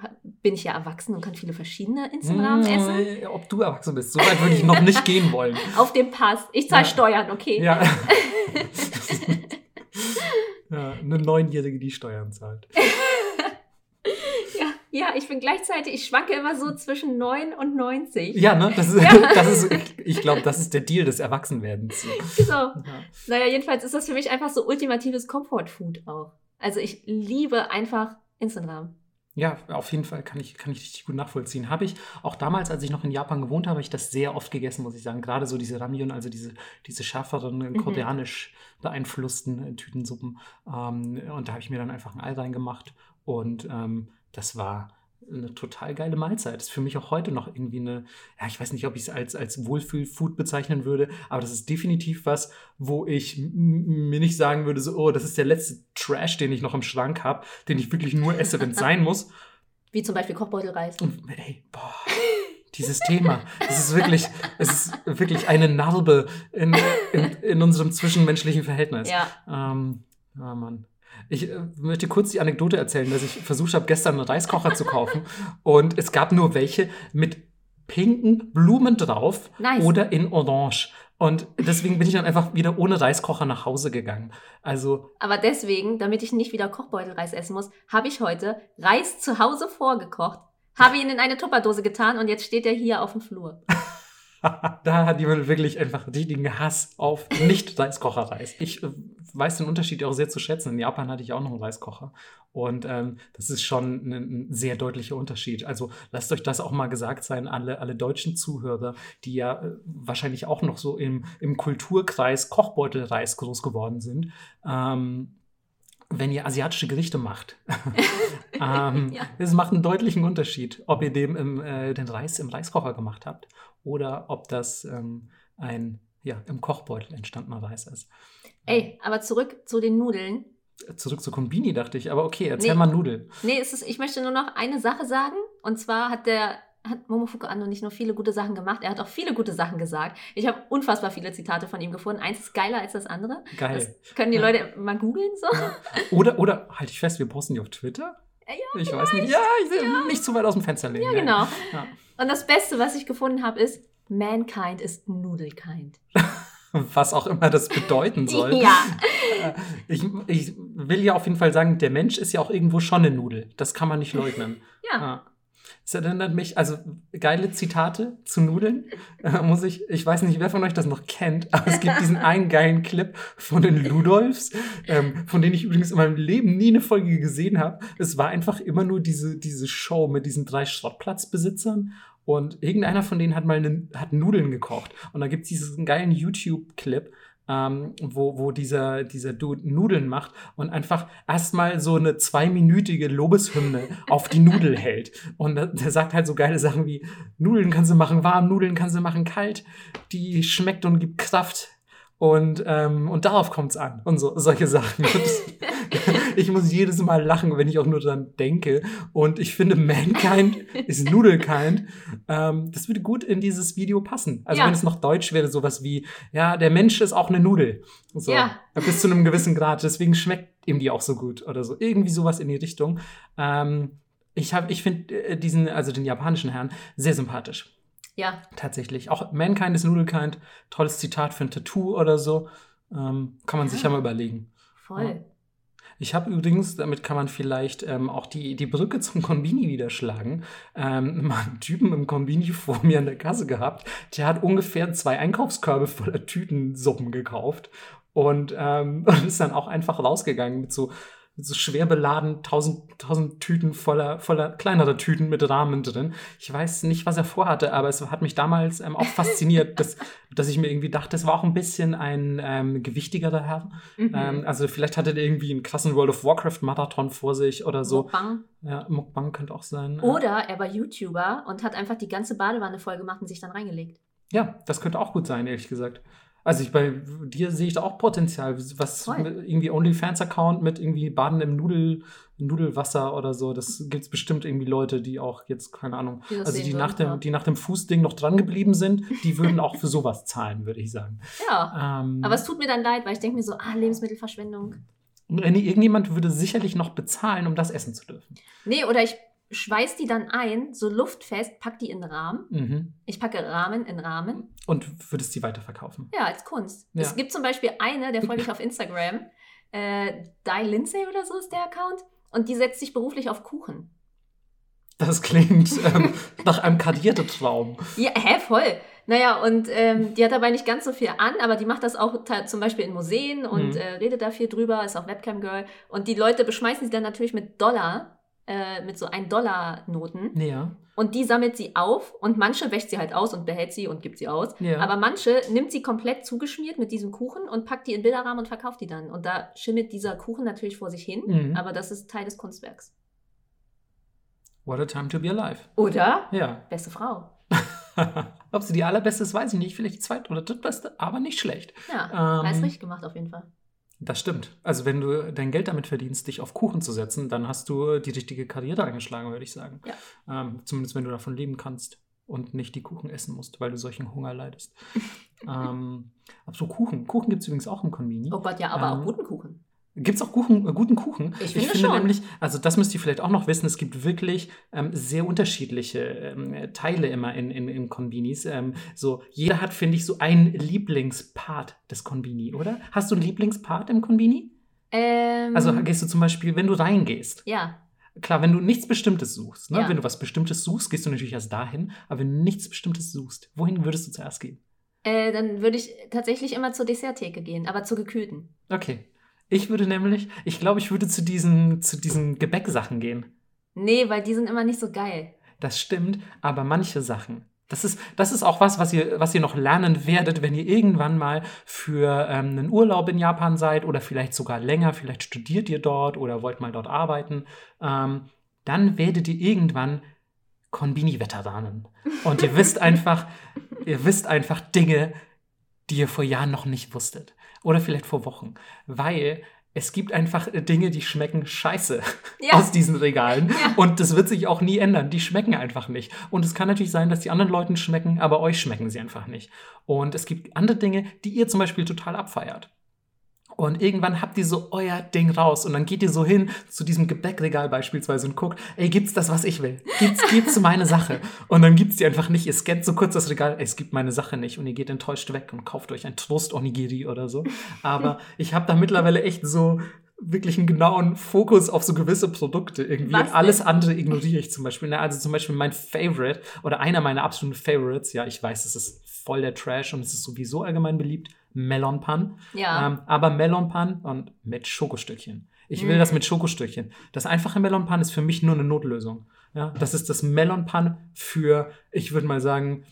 bin ich ja erwachsen und kann viele verschiedene Instagram mmh, essen. Ob du erwachsen bist, so weit würde ich noch nicht *laughs* gehen wollen. Auf dem Pass. Ich zahle ja. Steuern, okay. Ja. *laughs* *laughs* ja. Eine Neunjährige, die Steuern zahlt. *laughs* Ja, ich bin gleichzeitig, ich schwanke immer so zwischen 9 und 90. Ja, ne? Das ist, ja. *laughs* das ist ich glaube, das ist der Deal des Erwachsenwerdens. Genau. Ja. Naja, jedenfalls ist das für mich einfach so ultimatives Comfort-Food auch. Also ich liebe einfach Instagram. Ja, auf jeden Fall kann ich, kann ich richtig gut nachvollziehen. Habe ich auch damals, als ich noch in Japan gewohnt habe, habe ich das sehr oft gegessen, muss ich sagen. Gerade so diese Ramyun, also diese, diese schärferen, mhm. koreanisch beeinflussten Tütensuppen. Ähm, und da habe ich mir dann einfach ein Ei reingemacht und ähm, das war eine total geile Mahlzeit. Das ist für mich auch heute noch irgendwie eine, ja, ich weiß nicht, ob ich es als, als Wohlfühl-Food bezeichnen würde, aber das ist definitiv was, wo ich mir nicht sagen würde, so, oh, das ist der letzte Trash, den ich noch im Schrank habe, den ich wirklich nur esse, wenn es sein muss. *laughs* Wie zum Beispiel Kochbeutelreis. Und, ey, boah, dieses Thema, das ist wirklich, es ist wirklich eine Narbe in, in, in unserem zwischenmenschlichen Verhältnis. Ja. Ähm, oh Mann. Ich äh, möchte kurz die Anekdote erzählen, dass ich versucht habe, gestern einen Reiskocher zu kaufen *laughs* und es gab nur welche mit pinken Blumen drauf nice. oder in Orange. Und deswegen bin ich dann einfach wieder ohne Reiskocher nach Hause gegangen. Also. Aber deswegen, damit ich nicht wieder Kochbeutelreis essen muss, habe ich heute Reis zu Hause vorgekocht, habe ihn in eine Tupperdose getan und jetzt steht er hier auf dem Flur. *laughs* da hat jemand wirklich einfach richtigen Hass auf Nicht-Reiskocher-Reis. Ich äh, weiß den Unterschied auch sehr zu schätzen. In Japan hatte ich auch noch einen Reiskocher. Und ähm, das ist schon ein, ein, sehr deutlicher Unterschied. Also lasst euch das auch mal gesagt sein, alle, alle deutschen Zuhörer, die ja äh, wahrscheinlich auch noch so im, im Kulturkreis Kochbeutelreis groß geworden sind. Ähm, wenn ihr asiatische Gerichte macht. *laughs* ähm, ja. Es macht einen deutlichen Unterschied, ob ihr dem im, äh, den Reis im Reiskocher gemacht habt oder ob das ähm, ein ja, im Kochbeutel entstandener Reis ist. Ey, aber zurück zu den Nudeln. Zurück zu Kombini, dachte ich. Aber okay, erzähl nee, mal Nudeln. Nee, es ist, ich möchte nur noch eine Sache sagen. Und zwar hat der hat Momofuku Ando nicht nur viele gute Sachen gemacht, er hat auch viele gute Sachen gesagt. Ich habe unfassbar viele Zitate von ihm gefunden. Eins ist geiler als das andere. Geil. Das können die ja. Leute mal googeln so. Ja. Oder, oder halte ich fest, wir posten die auf Twitter? Ja, ich weiß nicht. Ja, ich ja. nicht zu weit aus dem Fenster legen. Ja, genau. Und das Beste, was ich gefunden habe, ist, Mankind ist Nudelkind. *laughs* was auch immer das bedeuten *laughs* soll. ja. Äh, ich, ich will ja auf jeden Fall sagen, der Mensch ist ja auch irgendwo schon eine Nudel. Das kann man nicht leugnen. ja. ja. Es erinnert mich, also geile Zitate zu Nudeln. Äh, muss ich, ich weiß nicht, wer von euch das noch kennt, aber es gibt diesen *laughs* einen geilen Clip von den Ludolfs, ähm, von denen ich übrigens in meinem Leben nie eine Folge gesehen habe. Es war einfach immer nur diese, diese Show mit diesen drei Schrottplatzbesitzern und irgendeiner von denen hat mal eine, hat Nudeln gekocht. Und da gibt es diesen geilen YouTube-Clip, ähm, wo, wo dieser, dieser Dude Nudeln macht und einfach erstmal so eine zweiminütige Lobeshymne *laughs* auf die Nudel hält. Und der sagt halt so geile Sachen wie: Nudeln kannst du machen warm, Nudeln kannst du machen kalt, die schmeckt und gibt Kraft. Und, ähm, und darauf kommt es an und so, solche Sachen. *laughs* ich muss jedes Mal lachen, wenn ich auch nur dran denke. Und ich finde, Mankind *laughs* ist Nudelkind. Ähm, das würde gut in dieses Video passen. Also ja. wenn es noch deutsch wäre, sowas wie, ja, der Mensch ist auch eine Nudel. So, ja. Bis zu einem gewissen Grad. Deswegen schmeckt ihm die auch so gut oder so. Irgendwie sowas in die Richtung. Ähm, ich ich finde äh, diesen, also den japanischen Herrn, sehr sympathisch. Ja. Tatsächlich. Auch Mankind ist Nudelkind. Tolles Zitat für ein Tattoo oder so. Ähm, kann man ja. sich ja mal überlegen. Voll. Ich habe übrigens, damit kann man vielleicht ähm, auch die, die Brücke zum Konbini wieder schlagen, ähm, *laughs* mal einen Typen im Konbini vor mir an der Kasse gehabt. Der hat ungefähr zwei Einkaufskörbe voller Tütensuppen gekauft. und, ähm, *laughs* und ist dann auch einfach rausgegangen mit so so schwer beladen, tausend, tausend Tüten voller, voller kleinerer Tüten mit Rahmen drin. Ich weiß nicht, was er vorhatte, aber es hat mich damals ähm, auch fasziniert, *laughs* dass, dass ich mir irgendwie dachte, es war auch ein bisschen ein ähm, gewichtigerer Herr. Mhm. Ähm, also vielleicht hatte er irgendwie einen krassen World of Warcraft Marathon vor sich oder so. Mukbang. Ja, Mukbang könnte auch sein. Oder er war YouTuber und hat einfach die ganze Badewanne voll gemacht und sich dann reingelegt. Ja, das könnte auch gut sein, ehrlich gesagt. Also ich, bei dir sehe ich da auch Potenzial. Was irgendwie OnlyFans-Account mit irgendwie Baden im Nudel, Nudelwasser oder so. Das gibt es bestimmt irgendwie Leute, die auch jetzt, keine Ahnung, die also die nach, dem, die nach dem Fußding noch dran geblieben sind, die würden auch für sowas zahlen, würde ich sagen. Ja. Ähm, aber es tut mir dann leid, weil ich denke mir so, ah, Lebensmittelverschwendung. Irgendjemand würde sicherlich noch bezahlen, um das essen zu dürfen. Nee, oder ich schweiß die dann ein, so luftfest, pack die in Rahmen. Mhm. Ich packe Rahmen in Rahmen. Und würdest sie weiterverkaufen? Ja, als Kunst. Ja. Es gibt zum Beispiel eine, der folge ich *laughs* auf Instagram, äh, Di Lindsay oder so ist der Account, und die setzt sich beruflich auf Kuchen. Das klingt ähm, nach einem kardierten Traum. Ja, hä, voll. Naja, und ähm, die hat dabei nicht ganz so viel an, aber die macht das auch zum Beispiel in Museen und mhm. äh, redet da viel drüber, ist auch Webcam-Girl. Und die Leute beschmeißen sie dann natürlich mit Dollar äh, mit so 1-Dollar-Noten. Ja. Und die sammelt sie auf und manche wäscht sie halt aus und behält sie und gibt sie aus. Ja. Aber manche nimmt sie komplett zugeschmiert mit diesem Kuchen und packt die in Bilderrahmen und verkauft die dann. Und da schimmelt dieser Kuchen natürlich vor sich hin, mhm. aber das ist Teil des Kunstwerks. What a time to be alive. Oder? Ja. Beste Frau. *laughs* Ob sie die allerbeste ist, weiß ich nicht. Vielleicht die zweite oder drittbeste, aber nicht schlecht. Ja, ähm, alles richtig gemacht auf jeden Fall. Das stimmt. Also wenn du dein Geld damit verdienst, dich auf Kuchen zu setzen, dann hast du die richtige Karriere eingeschlagen, würde ich sagen. Ja. Ähm, zumindest wenn du davon leben kannst und nicht die Kuchen essen musst, weil du solchen Hunger leidest. *laughs* ähm, aber so Kuchen. Kuchen gibt es übrigens auch im Konvini. Oh Gott, ja, aber ähm, auch guten Kuchen. Gibt es auch Kuchen, äh, guten Kuchen? Ich finde, ich finde schon. nämlich, also das müsst ihr vielleicht auch noch wissen, es gibt wirklich ähm, sehr unterschiedliche ähm, Teile immer in, in, in Konbinis. Ähm, so, jeder hat, finde ich, so einen Lieblingspart des Konbini, oder? Hast du einen Lieblingspart im Konbini? Ähm, also gehst du zum Beispiel, wenn du reingehst. Ja. Klar, wenn du nichts Bestimmtes suchst, ne? Ja. wenn du was Bestimmtes suchst, gehst du natürlich erst dahin. Aber wenn du nichts Bestimmtes suchst, wohin würdest du zuerst gehen? Äh, dann würde ich tatsächlich immer zur Desserttheke gehen, aber zur gekühlten. Okay. Ich würde nämlich, ich glaube, ich würde zu diesen, zu diesen Gebäcksachen gehen. Nee, weil die sind immer nicht so geil. Das stimmt, aber manche Sachen. Das ist, das ist auch was, was ihr, was ihr noch lernen werdet, wenn ihr irgendwann mal für ähm, einen Urlaub in Japan seid oder vielleicht sogar länger, vielleicht studiert ihr dort oder wollt mal dort arbeiten. Ähm, dann werdet ihr irgendwann Konbini-Veteranen. Und ihr wisst *laughs* einfach, ihr wisst einfach Dinge, die ihr vor Jahren noch nicht wusstet. Oder vielleicht vor Wochen. Weil es gibt einfach Dinge, die schmecken scheiße ja. aus diesen Regalen. *laughs* Ja. Und das wird sich auch nie ändern. Die schmecken einfach nicht. Und es kann natürlich sein, dass die anderen Leuten schmecken, aber euch schmecken sie einfach nicht. Und es gibt andere Dinge, die ihr zum Beispiel total abfeiert. Und irgendwann habt ihr so euer Ding raus und dann geht ihr so hin zu diesem Gebäckregal beispielsweise und guckt, ey, gibt's das, was ich will? Gibt's, gibt's *laughs* meine Sache? Und dann gibt's die einfach nicht. Ihr scannt so kurz das Regal, ey, es gibt meine Sache nicht und ihr geht enttäuscht weg und kauft euch ein Trost-Onigiri oder so. Aber *laughs* ich habe da mittlerweile echt so wirklich einen genauen Fokus auf so gewisse Produkte irgendwie. Was Alles andere ignoriere ich zum Beispiel. Also zum Beispiel mein Favorite oder einer meiner absoluten Favorites, ja, ich weiß, es ist voll der Trash und es ist sowieso allgemein beliebt, Melon Pan. Ja. Ähm, aber Melon Pan und mit Schokostückchen. Ich will mm. das mit Schokostückchen. Das einfache Melon Pan ist für mich nur eine Notlösung. Ja, das ist das Melon Pan für, ich würde mal sagen,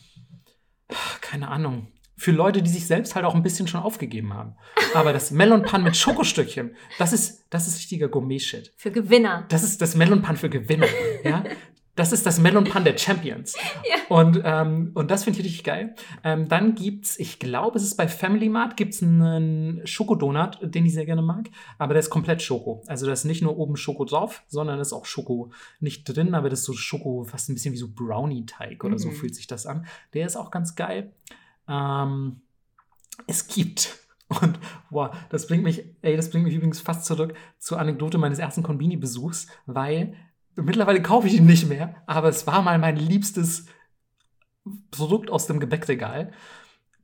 keine Ahnung, für Leute, die sich selbst halt auch ein bisschen schon aufgegeben haben. *laughs* Aber das Melon Pan mit Schokostückchen, das ist, das ist richtiger Gourmet-Shit. Für Gewinner. Das ist das Melon Pan für Gewinner. Ja? *laughs* Das ist das Melon Pan der Champions. *laughs* Ja. Und, ähm, und das finde ich richtig geil. Ähm, dann gibt's, ich glaube, es ist bei Family Mart, gibt's einen Schokodonut, den ich sehr gerne mag. Aber der ist komplett Schoko. Also da ist nicht nur oben Schoko drauf, sondern ist auch Schoko nicht drin, aber das ist so Schoko, fast ein bisschen wie so Brownie-Teig oder mhm. so fühlt sich das an. Der ist auch ganz geil. Ähm, es gibt *laughs* und boah, das bringt mich, ey, das bringt mich übrigens fast zurück zur Anekdote meines ersten Konbini-Besuchs, weil mittlerweile kaufe ich ihn nicht mehr, aber es war mal mein liebstes Produkt aus dem Gebäckregal.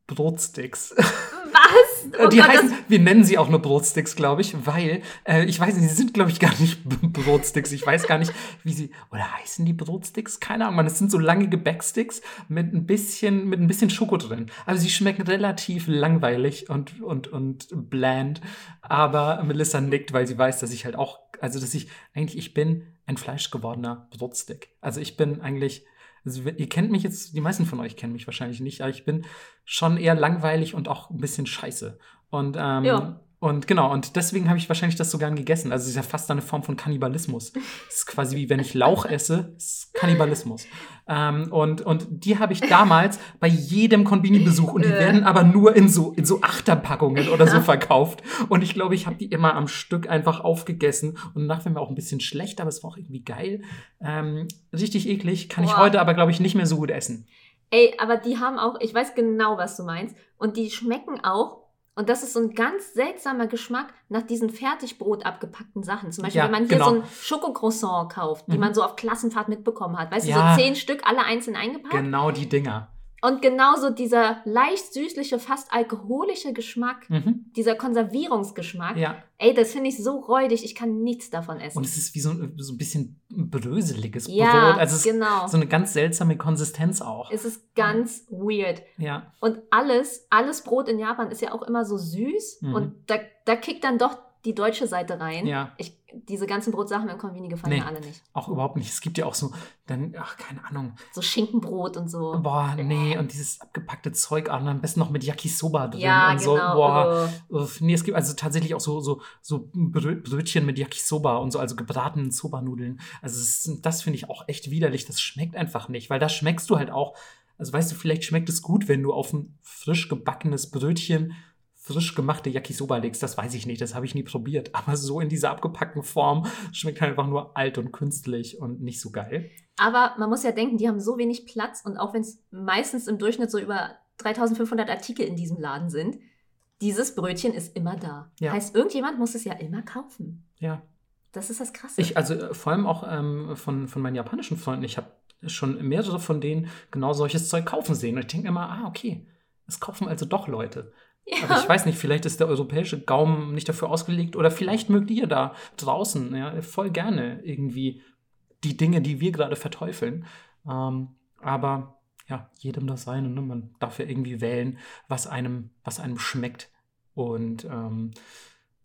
Brotsticks. Was? *laughs* Oh die Gott, heißen, wir nennen sie auch nur Brotsticks, glaube ich, weil, äh, ich weiß nicht, sie sind, glaube ich, gar nicht *laughs* Brotsticks. Ich weiß gar nicht, wie sie, oder heißen die Brotsticks? Keine Ahnung, man, es sind so lange Gebäcksticks mit ein bisschen, mit ein bisschen Schoko drin. Also sie schmecken relativ langweilig und, und, und bland. Aber Melissa nickt, weil sie weiß, dass ich halt auch, also dass ich, eigentlich, ich bin ein fleischgewordener Brotstick. Also ich bin eigentlich, also ihr kennt mich jetzt, die meisten von euch kennen mich wahrscheinlich nicht, aber ich bin schon eher langweilig und auch ein bisschen scheiße. Und ähm, ja. Und genau, und deswegen habe ich wahrscheinlich das so gern gegessen. Also es ist ja fast eine Form von Kannibalismus. Es ist quasi wie wenn ich Lauch esse, ist Kannibalismus. Ähm, und, und die habe ich damals bei jedem Konbini-Besuch und die äh. werden aber nur in so, in so Achterpackungen oder so verkauft. Und ich glaube, ich habe die immer am Stück einfach aufgegessen. Und danach war mir auch ein bisschen schlecht, aber es war auch irgendwie geil. Ähm, richtig eklig, kann Boah. ich heute aber, glaube ich, nicht mehr so gut essen. Ey, aber die haben auch, ich weiß genau, was du meinst. Und die schmecken auch und das ist so ein ganz seltsamer Geschmack nach diesen Fertigbrot abgepackten Sachen. Zum Beispiel, ja, wenn man hier genau. so ein Schokocroissant kauft, die mhm. man so auf Klassenfahrt mitbekommen hat. Weißt ja. du, so zehn Stück, alle einzeln eingepackt. Genau die Dinger. Und genauso dieser leicht süßliche, fast alkoholische Geschmack, mhm. dieser Konservierungsgeschmack, ja. ey, das finde ich so räudig, ich kann nichts davon essen. Und es ist wie so, so ein bisschen bröseliges ja, Brot. Also es genau. ist so eine ganz seltsame Konsistenz auch. Es ist ganz weird. Ja. Und alles, alles Brot in Japan ist ja auch immer so süß mhm. und da, da kickt dann doch die deutsche Seite rein. Ja. Ich, diese ganzen Brotsachen im Konvini gefallen nee, mir alle nicht. Auch überhaupt nicht. Es gibt ja auch so, dann, ach, keine Ahnung. So Schinkenbrot und so. Boah, nee, und dieses abgepackte Zeug und am besten noch mit Yakisoba drin ja, und so. Genau. Boah, oh. nee, es gibt also tatsächlich auch so, so, so Brötchen mit Yakisoba und so, also gebratenen Soba-Nudeln. Also das, das finde ich auch echt widerlich. Das schmeckt einfach nicht, weil da schmeckst du halt auch, also weißt du, vielleicht schmeckt es gut, wenn du auf ein frisch gebackenes Brötchen frisch gemachte Yakisoba legst, das weiß ich nicht, das habe ich nie probiert. *laughs* Aber so in dieser abgepackten Form schmeckt halt einfach nur alt und künstlich und nicht so geil. Aber man muss ja denken, die haben so wenig Platz und auch wenn es meistens im Durchschnitt so über 3500 Artikel in diesem Laden sind, dieses Brötchen ist immer da. Ja. Heißt, irgendjemand muss es ja immer kaufen. Ja. Das ist das Krasse. Ich, also äh, vor allem auch ähm, von, von meinen japanischen Freunden, ich habe schon mehrere von denen genau solches Zeug kaufen sehen. Und ich denke immer, ah, okay, es kaufen also doch Leute. Ja. Aber ich weiß nicht, vielleicht ist der europäische Gaumen nicht dafür ausgelegt oder vielleicht mögt ihr da draußen ja, voll gerne irgendwie die Dinge, die wir gerade verteufeln. Ähm, aber ja, jedem das seine. Ne? Man darf ja irgendwie wählen, was einem, was einem schmeckt. Und ähm,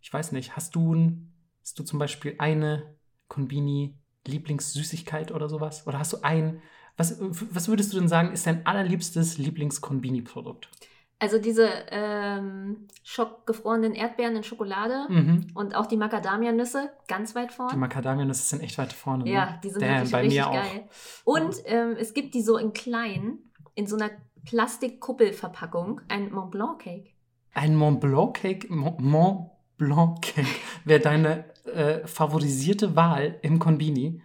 ich weiß nicht, hast du, hast du zum Beispiel eine Konbini Lieblingssüßigkeit oder sowas? Oder hast du ein, was, was würdest du denn sagen, ist dein allerliebstes Lieblings-Konbini-Produkt? Also diese ähm, schockgefrorenen Erdbeeren in Schokolade mhm. und auch die Macadamia-Nüsse ganz weit vorne. Die Macadamia-Nüsse sind echt weit vorne. Ne? Ja, die sind Damn, wirklich bei richtig mir geil. Auch. Und ähm, es gibt die so in klein, in so einer Plastikkuppelverpackung, ein Mont Blanc Cake. Ein Mont Blanc Cake? Mont Blanc Cake wäre deine äh, favorisierte Wahl im Konbini.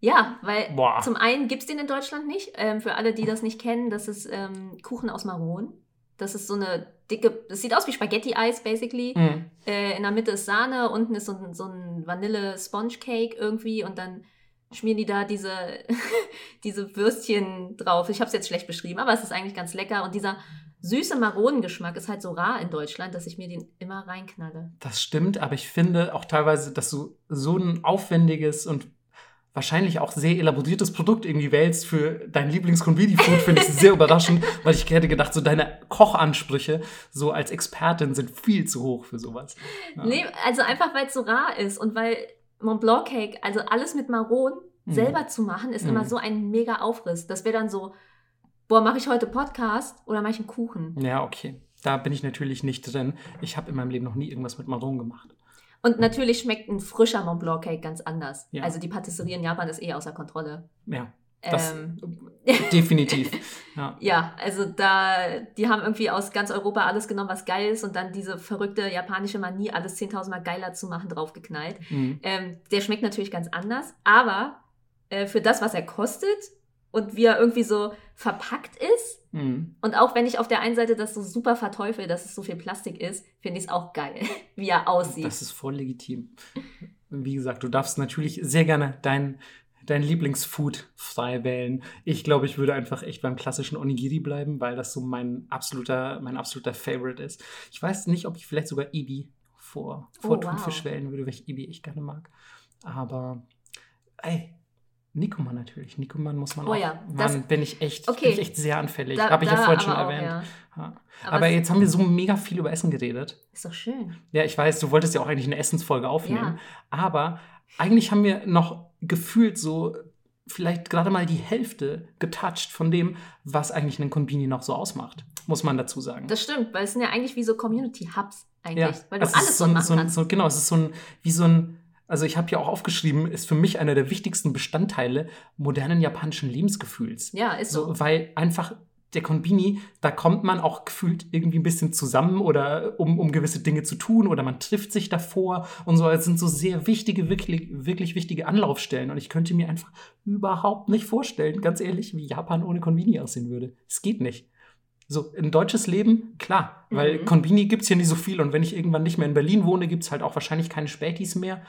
Ja, weil Boah. zum einen gibt es den in Deutschland nicht. Ähm, für alle, die das nicht kennen, das ist ähm, Kuchen aus Maronen. Das ist so eine dicke, das sieht aus wie Spaghetti-Eis, basically. Mhm. Äh, in der Mitte ist Sahne, unten ist so ein, so ein Vanille-Sponge-Cake irgendwie und dann schmieren die da diese, *laughs* diese Würstchen drauf. Ich habe es jetzt schlecht beschrieben, aber es ist eigentlich ganz lecker. Und dieser süße Maronengeschmack ist halt so rar in Deutschland, dass ich mir den immer reinknalle. Das stimmt, aber ich finde auch teilweise, dass du so ein aufwendiges und wahrscheinlich auch sehr elaboriertes Produkt irgendwie wählst für dein Lieblings-Convidi-Food, finde ich sehr überraschend, *laughs* weil ich hätte gedacht, so deine Kochansprüche so als Expertin sind viel zu hoch für sowas. Ja. Nee, also einfach, weil es so rar ist und weil Mont Blanc Cake, also alles mit Maron mhm. selber zu machen, ist mhm. immer so ein mega Aufriss. Das wäre dann so, boah, mache ich heute Podcast oder mache ich einen Kuchen? Ja, okay. Da bin ich natürlich nicht drin. Ich habe in meinem Leben noch nie irgendwas mit Maron gemacht. Und natürlich schmeckt ein frischer Mont Blanc Cake ganz anders. Ja. Also die Patisserie in Japan ist eh außer Kontrolle. Ja. Das ähm, *laughs* definitiv. Ja. *laughs* ja, also da, die haben irgendwie aus ganz Europa alles genommen, was geil ist und dann diese verrückte japanische Manie, alles 10.000 Mal geiler zu machen, draufgeknallt. Mhm. Ähm, der schmeckt natürlich ganz anders, aber äh, für das, was er kostet, und wie er irgendwie so verpackt ist. Mhm. Und auch wenn ich auf der einen Seite das so super verteufel, dass es so viel Plastik ist, finde ich es auch geil, *laughs* wie er aussieht. Das ist voll legitim. Wie gesagt, du darfst natürlich sehr gerne dein, dein Lieblingsfood frei wählen. Ich glaube, ich würde einfach echt beim klassischen Onigiri bleiben, weil das so mein absoluter, mein absoluter Favorite ist. Ich weiß nicht, ob ich vielleicht sogar Ebi vor, vor oh, Thunfisch wow. wählen würde, weil ich Ebi echt gerne mag. Aber ey, Nikoman natürlich. Nikoman muss man oh, auch. Ja, Mann, bin ich echt, okay. bin ich echt sehr anfällig. Habe ich ja vorhin schon auch, erwähnt. Ja. Ja. Aber, aber jetzt haben wir so mega viel über Essen geredet. Ist doch schön. Ja, ich weiß, du wolltest ja auch eigentlich eine Essensfolge aufnehmen. Aber eigentlich haben wir noch gefühlt so vielleicht gerade mal die Hälfte getoucht von dem, was eigentlich einen Konbini noch so ausmacht, muss man dazu sagen. Das stimmt, weil es sind ja eigentlich wie so Community-Hubs eigentlich, ja, weil du alles so, machen so, kannst. So, genau, es ist so ein, wie so ein also ich habe ja auch aufgeschrieben, ist für mich einer der wichtigsten Bestandteile modernen japanischen Lebensgefühls. Ja, ist so. so weil einfach der Konbini, da kommt man auch gefühlt irgendwie ein bisschen zusammen oder um, um gewisse Dinge zu tun oder man trifft sich davor und so. Es sind so sehr wichtige, wirklich, wirklich wichtige Anlaufstellen und ich könnte mir einfach überhaupt nicht vorstellen, ganz ehrlich, wie Japan ohne Konbini aussehen würde. Es geht nicht. So, ein deutsches Leben, klar, weil mhm. Konbini gibt es ja nicht so viel und wenn ich irgendwann nicht mehr in Berlin wohne, gibt es halt auch wahrscheinlich keine Spätis mehr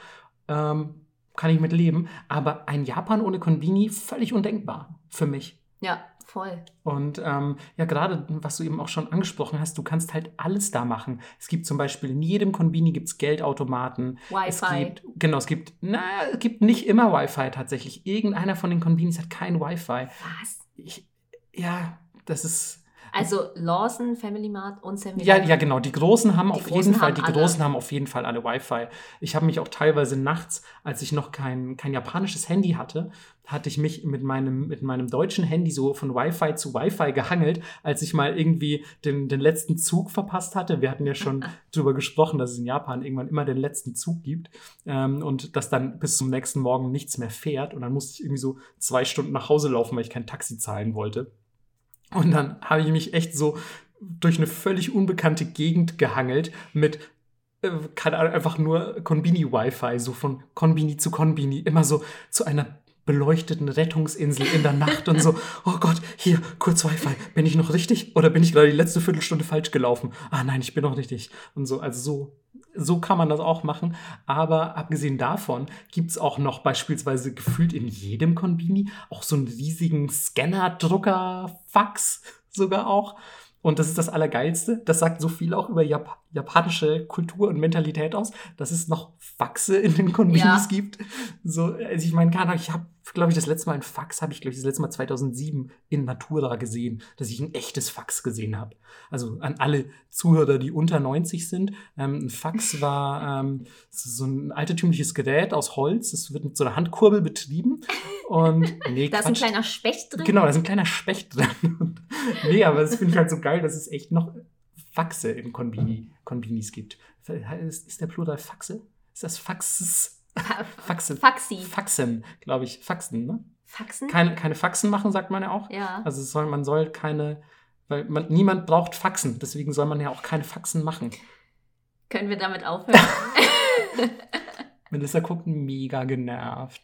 ähm, kann ich mit leben. Aber ein Japan ohne Konbini, völlig undenkbar für mich. Ja, voll. Und ähm, ja, gerade was du eben auch schon angesprochen hast, du kannst halt alles da machen. Es gibt zum Beispiel in jedem Konbini gibt's Geldautomaten. Wi-Fi. Es gibt, genau, es gibt, na, es gibt nicht immer Wi-Fi tatsächlich. Irgendeiner von den Konbinis hat kein Wi-Fi. Was? Ich, ja, das ist also Lawson, Family Mart und Family Ja, ja, genau. Die Großen haben die auf Großen jeden Fall, die alle. Großen haben auf jeden Fall alle Wi-Fi. Ich habe mich auch teilweise nachts, als ich noch kein, kein japanisches Handy hatte, hatte ich mich mit meinem, mit meinem deutschen Handy so von Wi-Fi zu Wi-Fi gehangelt, als ich mal irgendwie den, den letzten Zug verpasst hatte. Wir hatten ja schon *laughs* drüber gesprochen, dass es in Japan irgendwann immer den letzten Zug gibt ähm, und dass dann bis zum nächsten Morgen nichts mehr fährt. Und dann musste ich irgendwie so zwei Stunden nach Hause laufen, weil ich kein Taxi zahlen wollte. Und dann habe ich mich echt so durch eine völlig unbekannte Gegend gehangelt mit äh, keine Ahnung, einfach nur Konbini-Wi-Fi, so von Konbini zu Konbini, immer so zu einer beleuchteten Rettungsinsel in der Nacht und so, *laughs* oh Gott, hier, kurz Wi-Fi, bin ich noch richtig oder bin ich gerade die letzte Viertelstunde falsch gelaufen? Ah nein, ich bin noch richtig. Und so, also so, so kann man das auch machen. Aber abgesehen davon gibt es auch noch beispielsweise gefühlt in jedem Konbini auch so einen riesigen Scanner, Drucker, Fax sogar auch. Und das ist das Allergeilste. Das sagt so viel auch über Jap japanische Kultur und Mentalität aus, dass es noch Faxe in den Konbinis ja. gibt. So, also ich meine, ich habe glaube ich, das letzte Mal ein Fax habe ich, glaube ich, das letzte Mal 2007 in Natura gesehen, dass ich ein echtes Fax gesehen habe. Also an alle Zuhörer, die unter 90 sind. Ähm, ein Fax *laughs* war ähm, so ein altertümliches Gerät aus Holz. Es wird mit so einer Handkurbel betrieben. Und, *laughs* nee, da ist ein kleiner Specht drin. Genau, da ist ein kleiner Specht drin. *laughs* nee, aber das finde ich halt so geil, dass es echt noch Faxe in Konbini, Konbinis gibt. Ist, ist der Plural Faxe? Ist das Faxes? *laughs* Faxen. Faxi. Faxen, glaube ich. Faxen, ne? Faxen? Keine, keine Faxen machen, sagt man ja auch. Ja. Also soll, man soll keine, weil man, niemand braucht Faxen, deswegen soll man ja auch keine Faxen machen. Können wir damit aufhören? *laughs* Melissa guckt mega genervt.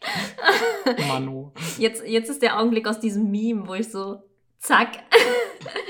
*laughs* Manu. Jetzt, jetzt ist der Augenblick aus diesem Meme, wo ich so, zack.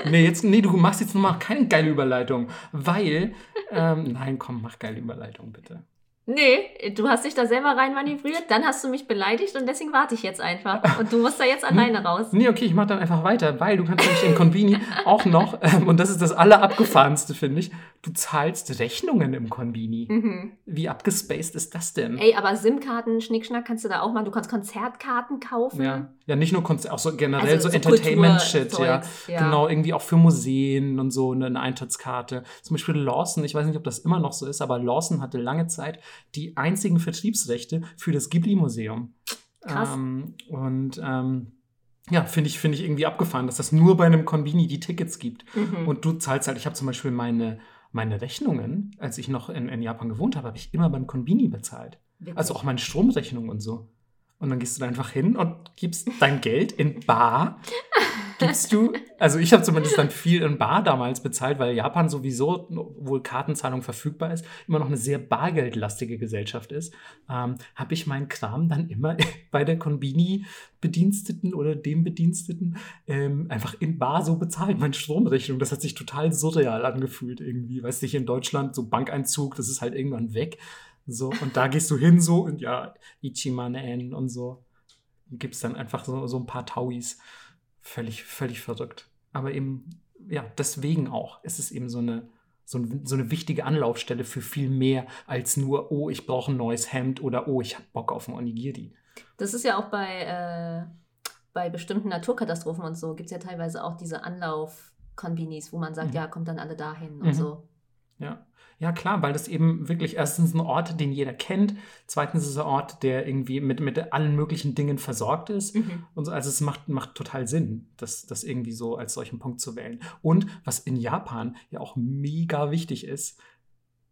Nee, jetzt, nee, du machst jetzt nochmal keine geile Überleitung, weil, ähm, nein, komm, mach geile Überleitung, bitte. Nee, du hast dich da selber reinmanövriert, dann hast du mich beleidigt und deswegen warte ich jetzt einfach. Und du musst da jetzt *laughs* alleine raus. Nee, okay, ich mach dann einfach weiter, weil du kannst nämlich in Convini *laughs* auch noch, ähm, und das ist das Allerabgefahrenste, finde ich, du zahlst Rechnungen im Konbini. Mhm. Wie abgespaced ist das denn? Ey, aber SIM-Karten, Schnickschnack kannst du da auch machen. Du kannst Konzertkarten kaufen. Ja, ja nicht nur Konzert, auch so generell also so, so Entertainment-Shit, ja. ja. Genau, irgendwie auch für Museen und so eine Eintrittskarte. Zum Beispiel Lawson, ich weiß nicht, ob das immer noch so ist, aber Lawson hatte lange Zeit die einzigen Vertriebsrechte für das Ghibli-Museum. Krass. Ähm, und ähm, ja, finde ich, find ich irgendwie abgefahren, dass das nur bei einem Konbini die Tickets gibt. Mhm. Und du zahlst halt, ich habe zum Beispiel meine, meine Rechnungen, als ich noch in, in Japan gewohnt habe, habe ich immer beim Konbini bezahlt. Witzig. Also auch meine Stromrechnung und so. Und dann gehst du da einfach hin und gibst dein Geld in Bar *laughs* gibst du, also ich habe zumindest dann viel in Bar damals bezahlt, weil Japan sowieso, obwohl Kartenzahlung verfügbar ist, immer noch eine sehr bargeldlastige Gesellschaft ist, ähm, habe ich meinen Kram dann immer *laughs* bei der Konbini-Bediensteten oder dem Bediensteten ähm, einfach in Bar so bezahlt, meine Stromrechnung. Das hat sich total surreal angefühlt irgendwie. Weißt du, hier in Deutschland so Bankeinzug, das ist halt irgendwann weg. So, und da gehst du hin so und ja, Ichiman N und so gibt es dann einfach so, so ein paar Tauis. Völlig, völlig verrückt. Aber eben, ja, deswegen auch. Es ist eben so eine, so, so eine wichtige Anlaufstelle für viel mehr als nur, oh, ich brauche ein neues Hemd oder oh, ich habe Bock auf ein Onigiri. Das ist ja auch bei, äh, bei bestimmten Naturkatastrophen und so, gibt es ja teilweise auch diese Anlauf-Konbinis, wo man sagt, mhm. ja, kommt dann alle dahin und mhm. so. Ja. Ja, klar, weil das eben wirklich erstens ein Ort, den jeder kennt. Zweitens ist es ein Ort, der irgendwie mit, mit allen möglichen Dingen versorgt ist. Mhm. Und so, also es macht, macht total Sinn, das, das irgendwie so als solchen Punkt zu wählen. Und was in Japan ja auch mega wichtig ist,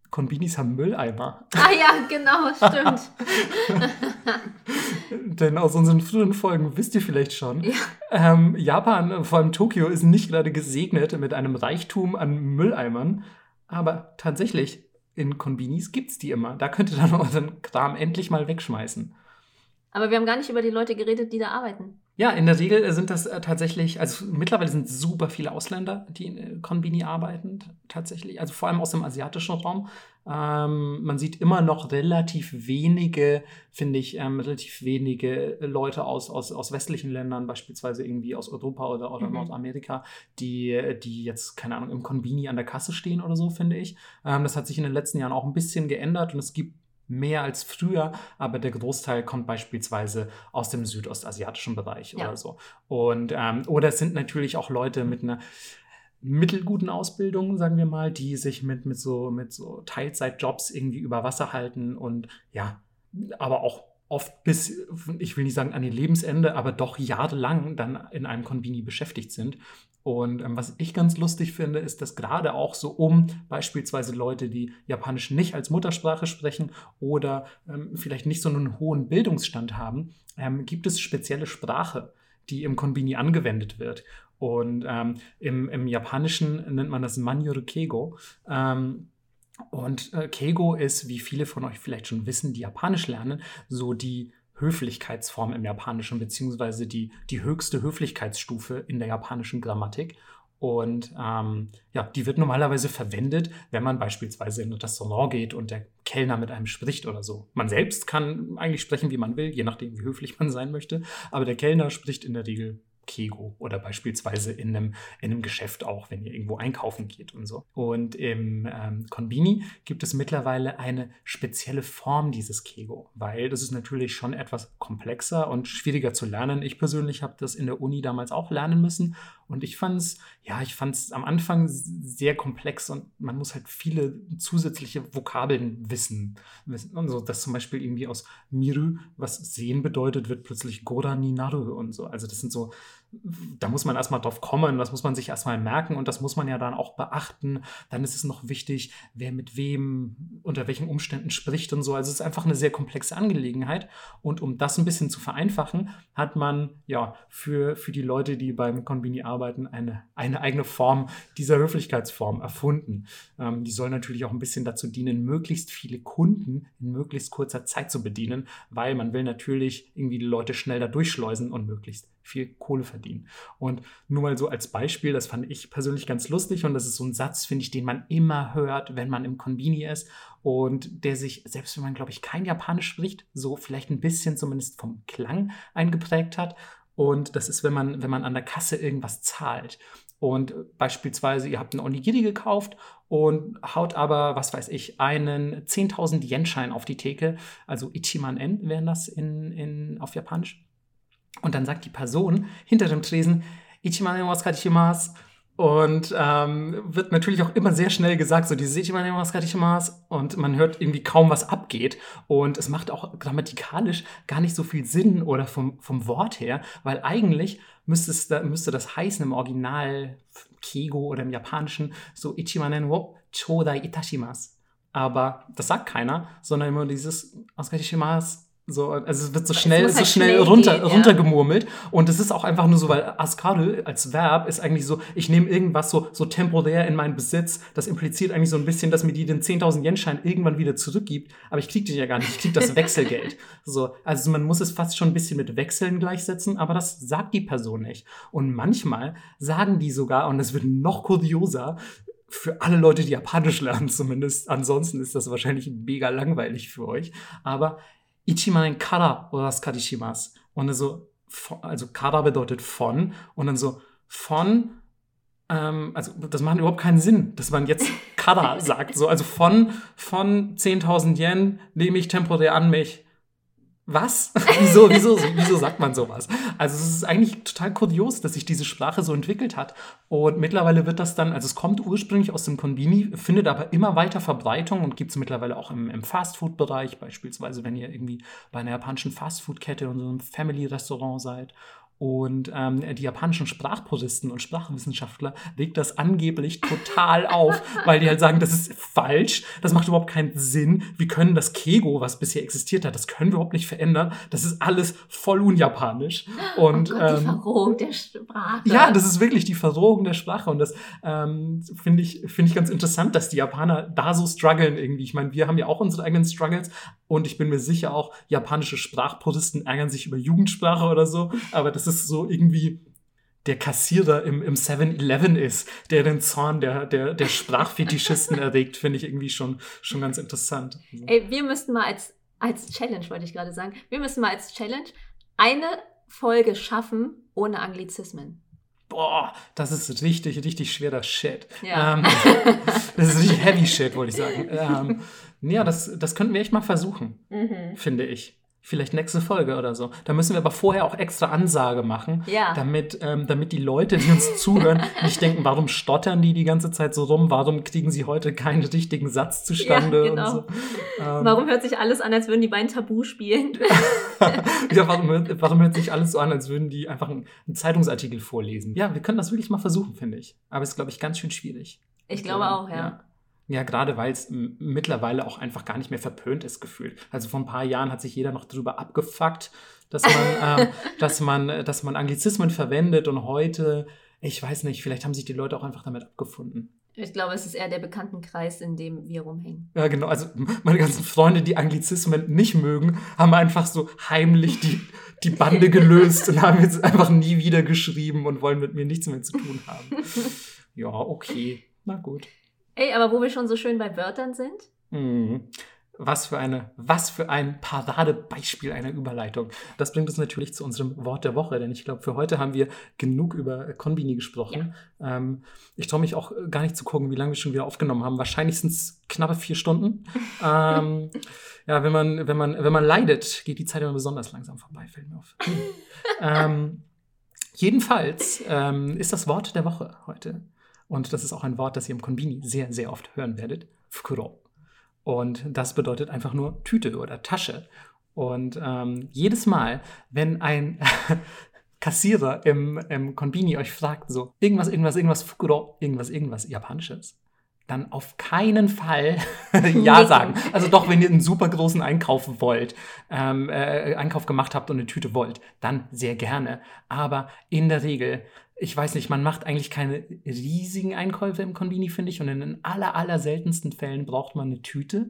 Konbinis haben Mülleimer. Ah ja, genau, stimmt. *laughs* Denn aus unseren früheren Folgen wisst ihr vielleicht schon, ja. ähm, Japan, vor allem Tokio, ist nicht gerade gesegnet mit einem Reichtum an Mülleimern. Aber tatsächlich, in Konbinis gibt es die immer. Da könnt ihr dann *laughs* euren Kram endlich mal wegschmeißen. Aber wir haben gar nicht über die Leute geredet, die da arbeiten. Ja, in der Regel sind das äh, tatsächlich, also mittlerweile sind super viele Ausländer, die in äh, Konbini arbeiten, tatsächlich. Also vor allem aus dem asiatischen Raum. Ähm, man sieht immer noch relativ wenige, finde ich, ähm, relativ wenige Leute aus, aus, aus westlichen Ländern, beispielsweise irgendwie aus Europa oder, oder mhm. Nordamerika, die, die jetzt, keine Ahnung, im Konbini an der Kasse stehen oder so, finde ich. Ähm, das hat sich in den letzten Jahren auch ein bisschen geändert und es gibt mehr als früher, aber der Großteil kommt beispielsweise aus dem südostasiatischen Bereich ja. oder so. Und ähm, oder es sind natürlich auch Leute mit einer mittelguten Ausbildung, sagen wir mal, die sich mit, mit so, mit so Teilzeitjobs irgendwie über Wasser halten und ja, aber auch oft bis, ich will nicht sagen an ihr Lebensende, aber doch jahrelang dann in einem Konbini beschäftigt sind. Und ähm, was ich ganz lustig finde, ist, dass gerade auch so um beispielsweise Leute, die Japanisch nicht als Muttersprache sprechen oder ähm, vielleicht nicht so einen hohen Bildungsstand haben, ähm, gibt es spezielle Sprache, die im Konbini angewendet wird. Und ähm, im, im, Japanischen nennt man das Manyoru Keigo. Ähm, und äh, Keigo ist, wie viele von euch vielleicht schon wissen, die Japanisch lernen, so die Höflichkeitsform im Japanischen, beziehungsweise die, die höchste Höflichkeitsstufe in der japanischen Grammatik. Und ähm, ja, die wird normalerweise verwendet, wenn man beispielsweise in ein Restaurant geht und der Kellner mit einem spricht oder so. Man selbst kann eigentlich sprechen, wie man will, je nachdem, wie höflich man sein möchte. Aber der Kellner spricht in der Regel Kego oder beispielsweise in einem, in einem Geschäft auch, wenn ihr irgendwo einkaufen geht und so. Und im ähm, Konbini gibt es mittlerweile eine spezielle Form dieses Kego, weil das ist natürlich schon etwas komplexer und schwieriger zu lernen. Ich persönlich habe das in der Uni damals auch lernen müssen und ich fand es, ja, ich fand es am Anfang sehr komplex und man muss halt viele zusätzliche Vokabeln wissen. Und so, dass zum Beispiel irgendwie aus Miru, was sehen bedeutet, wird plötzlich Gora Ninaru und so. Also das sind so da muss man erstmal drauf kommen, das muss man sich erstmal merken und das muss man ja dann auch beachten. Dann ist es noch wichtig, wer mit wem, unter welchen Umständen spricht und so. Also es ist einfach eine sehr komplexe Angelegenheit. Und um das ein bisschen zu vereinfachen, hat man ja für, für die Leute, die beim Konbini arbeiten, eine, eine eigene Form dieser Höflichkeitsform erfunden. Ähm, die soll natürlich auch ein bisschen dazu dienen, möglichst viele Kunden in möglichst kurzer Zeit zu bedienen, weil man will natürlich irgendwie die Leute schnell da durchschleusen und möglichst viel Kohle verdienen. Und nur mal so als Beispiel, das fand ich persönlich ganz lustig und das ist so ein Satz, finde ich, den man immer hört, wenn man im Konbini ist und der sich, selbst wenn man, glaube ich, kein Japanisch spricht, so vielleicht ein bisschen zumindest vom Klang eingeprägt hat. Und das ist, wenn man, wenn man an der Kasse irgendwas zahlt. Und beispielsweise, ihr habt einen Onigiri gekauft und haut aber, was weiß ich, einen 10.000 Yen-Schein auf die Theke, also Ichiman-en wären das in, in, auf Japanisch. Und dann sagt die Person hinter dem Tresen, Ichimane waskarichimasu. Und ähm, wird natürlich auch immer sehr schnell gesagt, so dieses Ichimane waskarichimasu. Und man hört irgendwie kaum, was abgeht. Und es macht auch grammatikalisch gar nicht so viel Sinn oder vom, vom Wort her, weil eigentlich müsste, es, müsste das heißen im Original Kego oder im Japanischen so Ichimanen wo chodai itashimasu. Aber das sagt keiner, sondern immer dieses Askarishimasu so, also es wird so schnell, so halt schnell, runter, gehen, runtergemurmelt. Und es ist auch einfach nur so, weil Askaru als Verb ist eigentlich so, ich nehme irgendwas so, so temporär in meinen Besitz. Das impliziert eigentlich so ein bisschen, dass mir die den 10.000 Yen-Schein irgendwann wieder zurückgibt. Aber ich kriege den ja gar nicht. Ich kriege das *laughs* Wechselgeld. so, also man muss es fast schon ein bisschen mit Wechseln gleichsetzen, aber das sagt die Person nicht. Und manchmal sagen die sogar, und es wird noch kurioser, für alle Leute, die Japanisch lernen zumindest. Ansonsten ist das wahrscheinlich mega langweilig für euch. Aber Ichiman kara orasukari shimasu. Und dann so, also Kara bedeutet von und dann so von, ähm, also das macht überhaupt keinen Sinn, dass man jetzt Kara *laughs* sagt. So, also von, von 10.000 Yen nehme ich temporär an mich was? *laughs* wieso, wieso, wieso sagt man sowas? Also es ist eigentlich total kurios, dass sich diese Sprache so entwickelt hat. Und mittlerweile wird das dann, also es kommt ursprünglich aus dem Konbini, findet aber immer weiter Verbreitung und gibt es mittlerweile auch im, im Fastfood-Bereich, beispielsweise wenn ihr irgendwie bei einer japanischen Fastfood-Kette und so einem Family-Restaurant seid und ähm, die japanischen Sprachpuristen und Sprachwissenschaftler legt das angeblich total auf, *laughs* weil die halt sagen, das ist falsch, das macht überhaupt keinen Sinn. Wir können das Kego, was bisher existiert hat, das können wir überhaupt nicht verändern. Das ist alles voll unjapanisch. Und, oh Gott, ähm, die Verrohung der Sprache. Ja, das ist wirklich die Verrohung der Sprache. Und das ähm, finde ich, finde ich ganz interessant, dass die Japaner da so strugglen irgendwie. Ich meine, wir haben ja auch unsere eigenen Struggles und ich bin mir sicher auch, japanische Sprachpuristen ärgern sich über Jugendsprache oder so, aber das ist so irgendwie der Kassierer im, im 7-Eleven ist, der den Zorn der, der, der Sprachfetischisten *laughs* erregt, finde ich irgendwie schon, schon ganz interessant. Ey, wir müssten mal als, als Challenge, wollte ich gerade sagen, wir müssen mal als Challenge eine Folge schaffen ohne Anglizismen. Boah, das ist richtig, richtig schwerer Shit. Ja. Ähm, *laughs* das ist richtig heavy Shit, wollte ich sagen. Ähm, ja, das, das könnten wir echt mal versuchen, mhm. finde ich. Vielleicht nächste Folge oder so. Da müssen wir aber vorher auch extra Ansage machen, ja. damit, ähm, damit die Leute, die uns *laughs* zuhören, nicht denken, warum stottern die die ganze Zeit so rum? Warum kriegen sie heute keinen richtigen Satz zustande? Ja, genau. So. *laughs* Ähm, warum hört sich alles an, als würden die beiden Tabu spielen? *laughs* ja, warum, warum hört sich alles so an, als würden die einfach einen, einen Zeitungsartikel vorlesen? Ja, wir können das wirklich mal versuchen, finde ich. Aber es ist, glaube ich, ganz schön schwierig. Ich glaube auch, ja. ja. Ja, gerade weil es mittlerweile auch einfach gar nicht mehr verpönt ist, gefühlt. Also vor ein paar Jahren hat sich jeder noch drüber abgefuckt, dass man, *laughs* ähm, dass man, dass man Anglizismen verwendet und heute, ich weiß nicht, vielleicht haben sich die Leute auch einfach damit abgefunden. Ich glaube, es ist eher der Bekanntenkreis, in dem wir rumhängen. Ja, genau. Also meine ganzen Freunde, die Anglizismen nicht mögen, haben einfach so heimlich die, die Bande *laughs* gelöst und haben jetzt einfach nie wieder geschrieben und wollen mit mir nichts mehr zu tun haben. *laughs* Ja, okay. Na gut. Ey, aber wo wir schon so schön bei Wörtern sind. Mhm. Was für, eine, was für ein Paradebeispiel einer Überleitung. Das bringt uns natürlich zu unserem Wort der Woche, denn ich glaube, für heute haben wir genug über Konbini gesprochen. Ja. Ähm, ich traue mich auch gar nicht zu gucken, wie lange wir schon wieder aufgenommen haben. Wahrscheinlich sind es knappe vier Stunden. *laughs* ähm, ja, wenn man, wenn, man, wenn man leidet, geht die Zeit immer besonders langsam vorbei, fällt mir auf. *laughs* ähm, jedenfalls ähm, ist das Wort der Woche heute und das ist auch ein Wort, das ihr im Konbini sehr, sehr oft hören werdet. Fukuro. Und das bedeutet einfach nur Tüte oder Tasche. Und ähm, jedes Mal, wenn ein *laughs* Kassierer im, im Konbini euch fragt, so irgendwas, irgendwas, irgendwas, Fukuro, irgendwas, irgendwas Japanisches, dann auf keinen Fall *laughs* Ja sagen. Also doch, wenn ihr einen super großen Einkauf wollt, ähm, äh, Einkauf gemacht habt und eine Tüte wollt, dann sehr gerne. Aber in der Regel ich weiß nicht, man macht eigentlich keine riesigen Einkäufe im Konbini, finde ich. Und in den aller, aller seltensten Fällen braucht man eine Tüte.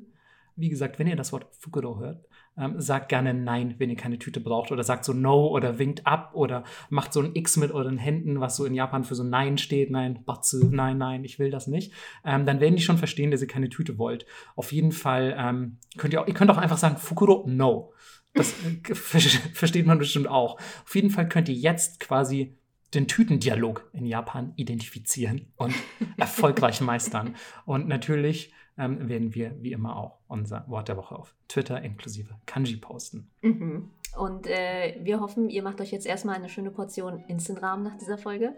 Wie gesagt, wenn ihr das Wort Fukuro hört, ähm, sagt gerne Nein, wenn ihr keine Tüte braucht. Oder sagt so No oder winkt ab oder macht so ein X mit euren Händen, was so in Japan für so Nein steht. Nein, Batsu, nein, nein, ich will das nicht. Ähm, dann werden die schon verstehen, dass ihr keine Tüte wollt. Auf jeden Fall ähm, könnt ihr auch, ihr könnt auch einfach sagen Fukuro No. Das äh, *laughs* versteht man bestimmt auch. Auf jeden Fall könnt ihr jetzt quasi den Tütendialog in Japan identifizieren und *laughs* erfolgreich meistern. Und natürlich ähm, werden wir wie immer auch unser Wort der Woche auf Twitter inklusive Kanji posten. Mhm. Und äh, wir hoffen, ihr macht euch jetzt erstmal eine schöne Portion Instant-Rahmen nach dieser Folge.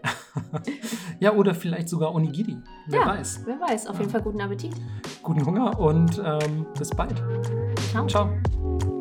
*laughs* ja, oder vielleicht sogar Onigiri. Wer ja, weiß. Wer weiß. Auf ja. jeden Fall guten Appetit. Guten Hunger und ähm, bis bald. Ciao. Ciao.